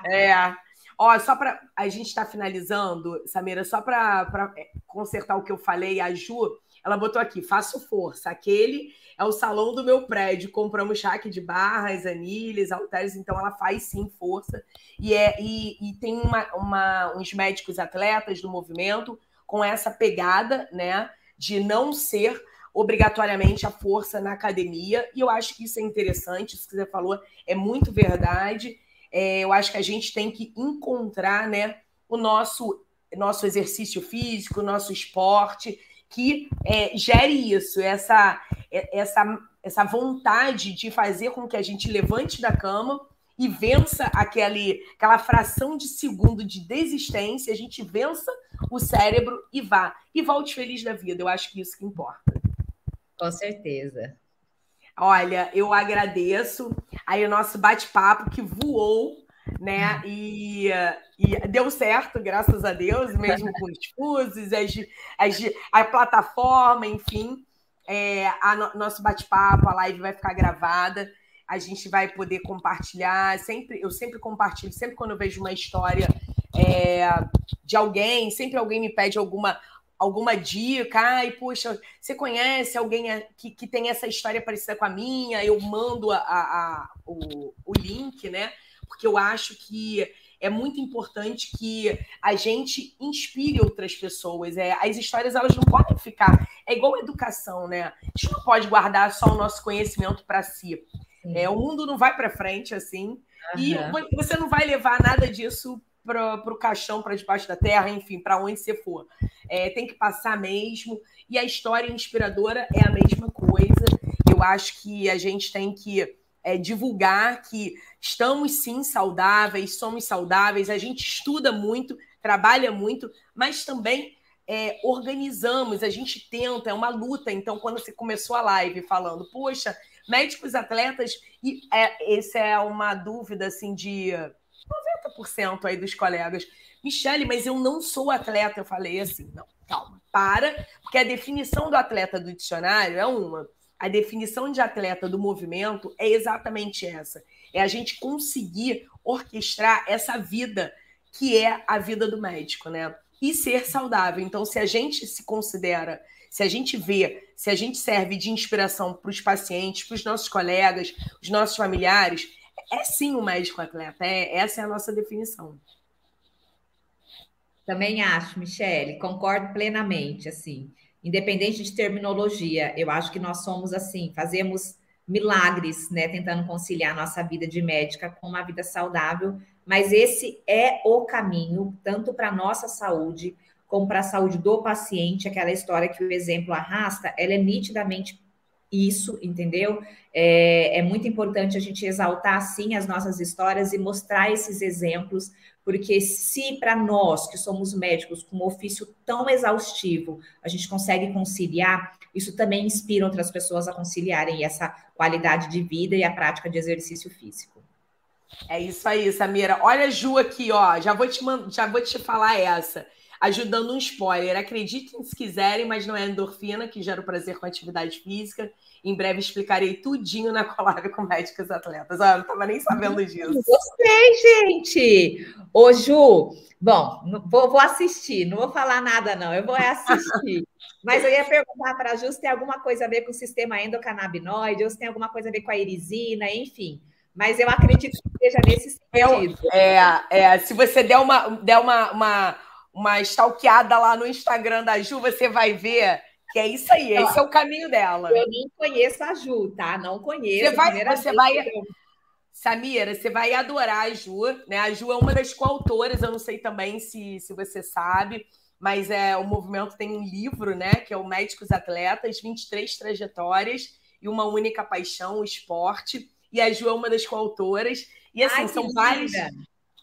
É. Ó, só para a gente estar tá finalizando, Samira, só para consertar o que eu falei, a Ju, ela botou aqui, faço força. Aquele é o salão do meu prédio. Compramos chaque de barras, anilhas, halteres, então ela faz sim força. E, é, e, e tem uma, uma, uns médicos atletas do movimento com essa pegada, né, de não ser obrigatoriamente a força na academia. E eu acho que isso é interessante, isso que você falou é muito verdade. É, eu acho que a gente tem que encontrar né, o nosso, nosso exercício físico, nosso esporte, que é, gere isso, essa, é, essa, essa vontade de fazer com que a gente levante da cama e vença aquele, aquela fração de segundo de desistência, a gente vença o cérebro e vá. E volte feliz da vida. Eu acho que isso que importa. Com certeza. Olha, eu agradeço aí o nosso bate-papo que voou, né? E, e, deu certo, graças a Deus, mesmo com os [LAUGHS] fusos, as, as, a plataforma, enfim. É, a no, nosso bate-papo, a live vai ficar gravada. A gente vai poder compartilhar. Sempre, eu sempre compartilho, sempre quando eu vejo uma história é, de alguém, sempre alguém me pede alguma alguma dica, ai, puxa, você conhece alguém que, que tem essa história parecida com a minha? Eu mando a, a, a o, o link, né? Porque eu acho que é muito importante que a gente inspire outras pessoas. É, as histórias elas não podem ficar. É igual a educação, né? A gente não pode guardar só o nosso conhecimento para si. É, o mundo não vai para frente assim. Uhum. E você não vai levar nada disso para o caixão, para debaixo da terra, enfim, para onde você for. É, tem que passar mesmo. E a história inspiradora é a mesma coisa. Eu acho que a gente tem que é, divulgar que estamos sim saudáveis, somos saudáveis, a gente estuda muito, trabalha muito, mas também é, organizamos, a gente tenta, é uma luta. Então, quando você começou a live falando, poxa, médicos atletas, e é, essa é uma dúvida assim de 90% aí dos colegas. Michele, mas eu não sou atleta. Eu falei assim, não, calma, para, porque a definição do atleta do dicionário é uma. A definição de atleta do movimento é exatamente essa. É a gente conseguir orquestrar essa vida que é a vida do médico, né? E ser saudável. Então, se a gente se considera, se a gente vê, se a gente serve de inspiração para os pacientes, para os nossos colegas, os nossos familiares, é sim um médico atleta, é, essa é a nossa definição. Também acho, Michele, concordo plenamente, assim, independente de terminologia, eu acho que nós somos assim, fazemos milagres, né, tentando conciliar nossa vida de médica com uma vida saudável, mas esse é o caminho, tanto para a nossa saúde, como para a saúde do paciente, aquela história que o exemplo arrasta, ela é nitidamente isso, entendeu? É, é, muito importante a gente exaltar, sim, as nossas histórias e mostrar esses exemplos, porque se para nós, que somos médicos, com um ofício tão exaustivo, a gente consegue conciliar, isso também inspira outras pessoas a conciliarem essa qualidade de vida e a prática de exercício físico. É isso aí, Samira. Olha a Ju aqui, ó. Já vou te, já vou te falar essa ajudando um spoiler. Acreditem se quiserem, mas não é endorfina que gera o prazer com a atividade física. Em breve explicarei tudinho na collab com médicos atletas. Olha, eu não estava nem sabendo disso. Gostei, gente! Ô, Ju, bom, vou, vou assistir, não vou falar nada, não, eu vou assistir. [LAUGHS] Mas eu ia perguntar para a Ju se tem alguma coisa a ver com o sistema endocannabinoide, ou se tem alguma coisa a ver com a irisina, enfim. Mas eu acredito que seja nesse sentido. É, é se você der uma, der uma, uma uma stalkeada lá no Instagram da Ju, você vai ver que é isso aí, esse é o caminho dela. Eu não conheço a Ju, tá? Não conheço. Você vai, você vai, Samira, você vai adorar a Ju, né? A Ju é uma das coautoras, eu não sei também se, se você sabe, mas é o movimento tem um livro, né? Que é o Médicos Atletas, 23 trajetórias e uma única paixão, o esporte. E a Ju é uma das coautoras. E assim, Ai, são vários.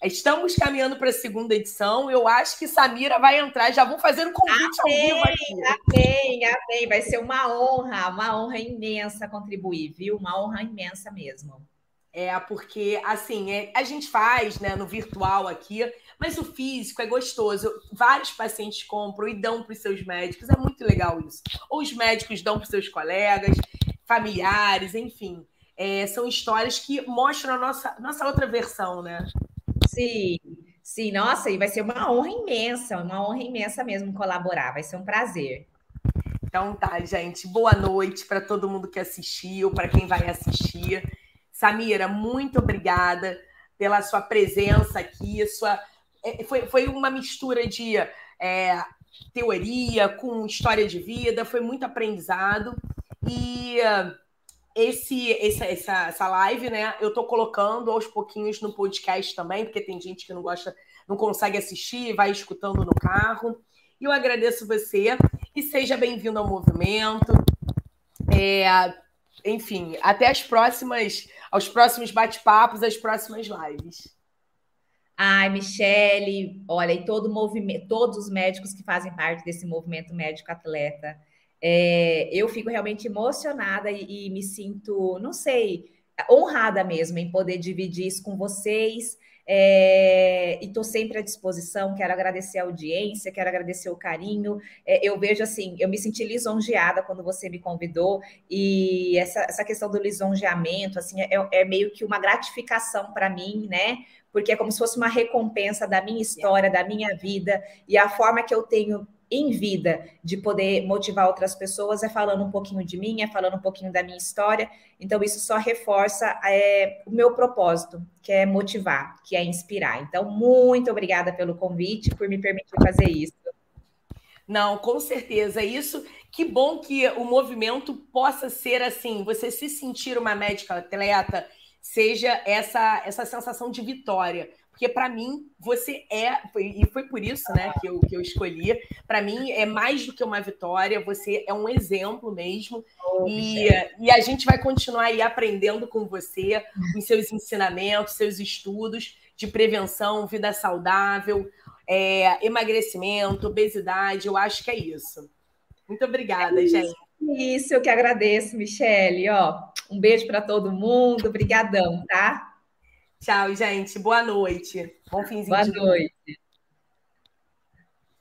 Estamos caminhando para a segunda edição. Eu acho que Samira vai entrar. Já vou fazer um convite amém, ao vivo aqui. Amém, amém. Vai ser uma honra, uma honra imensa contribuir, viu? Uma honra imensa mesmo. É, porque, assim, é, a gente faz né, no virtual aqui, mas o físico é gostoso. Vários pacientes compram e dão para os seus médicos. É muito legal isso. Ou os médicos dão para os seus colegas, familiares, enfim. É, são histórias que mostram a nossa, nossa outra versão, né? Sim, sim, nossa, e vai ser uma honra imensa, uma honra imensa mesmo colaborar, vai ser um prazer. Então tá, gente, boa noite para todo mundo que assistiu, para quem vai assistir. Samira, muito obrigada pela sua presença aqui, sua é, foi, foi uma mistura de é, teoria com história de vida, foi muito aprendizado e esse, esse, essa, essa live, né? Eu tô colocando aos pouquinhos no podcast também, porque tem gente que não gosta, não consegue assistir, vai escutando no carro. E eu agradeço você e seja bem-vindo ao movimento. É, enfim, até as próximas, aos próximos bate-papos, as próximas lives. Ai, Michele, olha, e todo movimento, todos os médicos que fazem parte desse movimento médico atleta é, eu fico realmente emocionada e, e, me sinto, não sei, honrada mesmo em poder dividir isso com vocês. É, e estou sempre à disposição. Quero agradecer a audiência, quero agradecer o carinho. É, eu vejo assim, eu me senti lisonjeada quando você me convidou, e essa, essa questão do lisonjeamento assim, é, é meio que uma gratificação para mim, né? Porque é como se fosse uma recompensa da minha história, da minha vida, e a forma que eu tenho em vida de poder motivar outras pessoas é falando um pouquinho de mim, é falando um pouquinho da minha história. Então, isso só reforça é, o meu propósito, que é motivar, que é inspirar. Então, muito obrigada pelo convite, por me permitir fazer isso. Não, com certeza. Isso, que bom que o movimento possa ser assim, você se sentir uma médica atleta, seja essa, essa sensação de vitória porque para mim você é, e foi por isso né, que, eu, que eu escolhi, para mim é mais do que uma vitória, você é um exemplo mesmo, oh, e, e a gente vai continuar aí aprendendo com você, com seus ensinamentos, seus estudos de prevenção, vida saudável, é, emagrecimento, obesidade, eu acho que é isso. Muito obrigada, é isso, gente. Isso, eu que agradeço, Michele. Ó, um beijo para todo mundo, obrigadão, tá? Tchau, gente. Boa noite. Bom finzinho Boa de noite.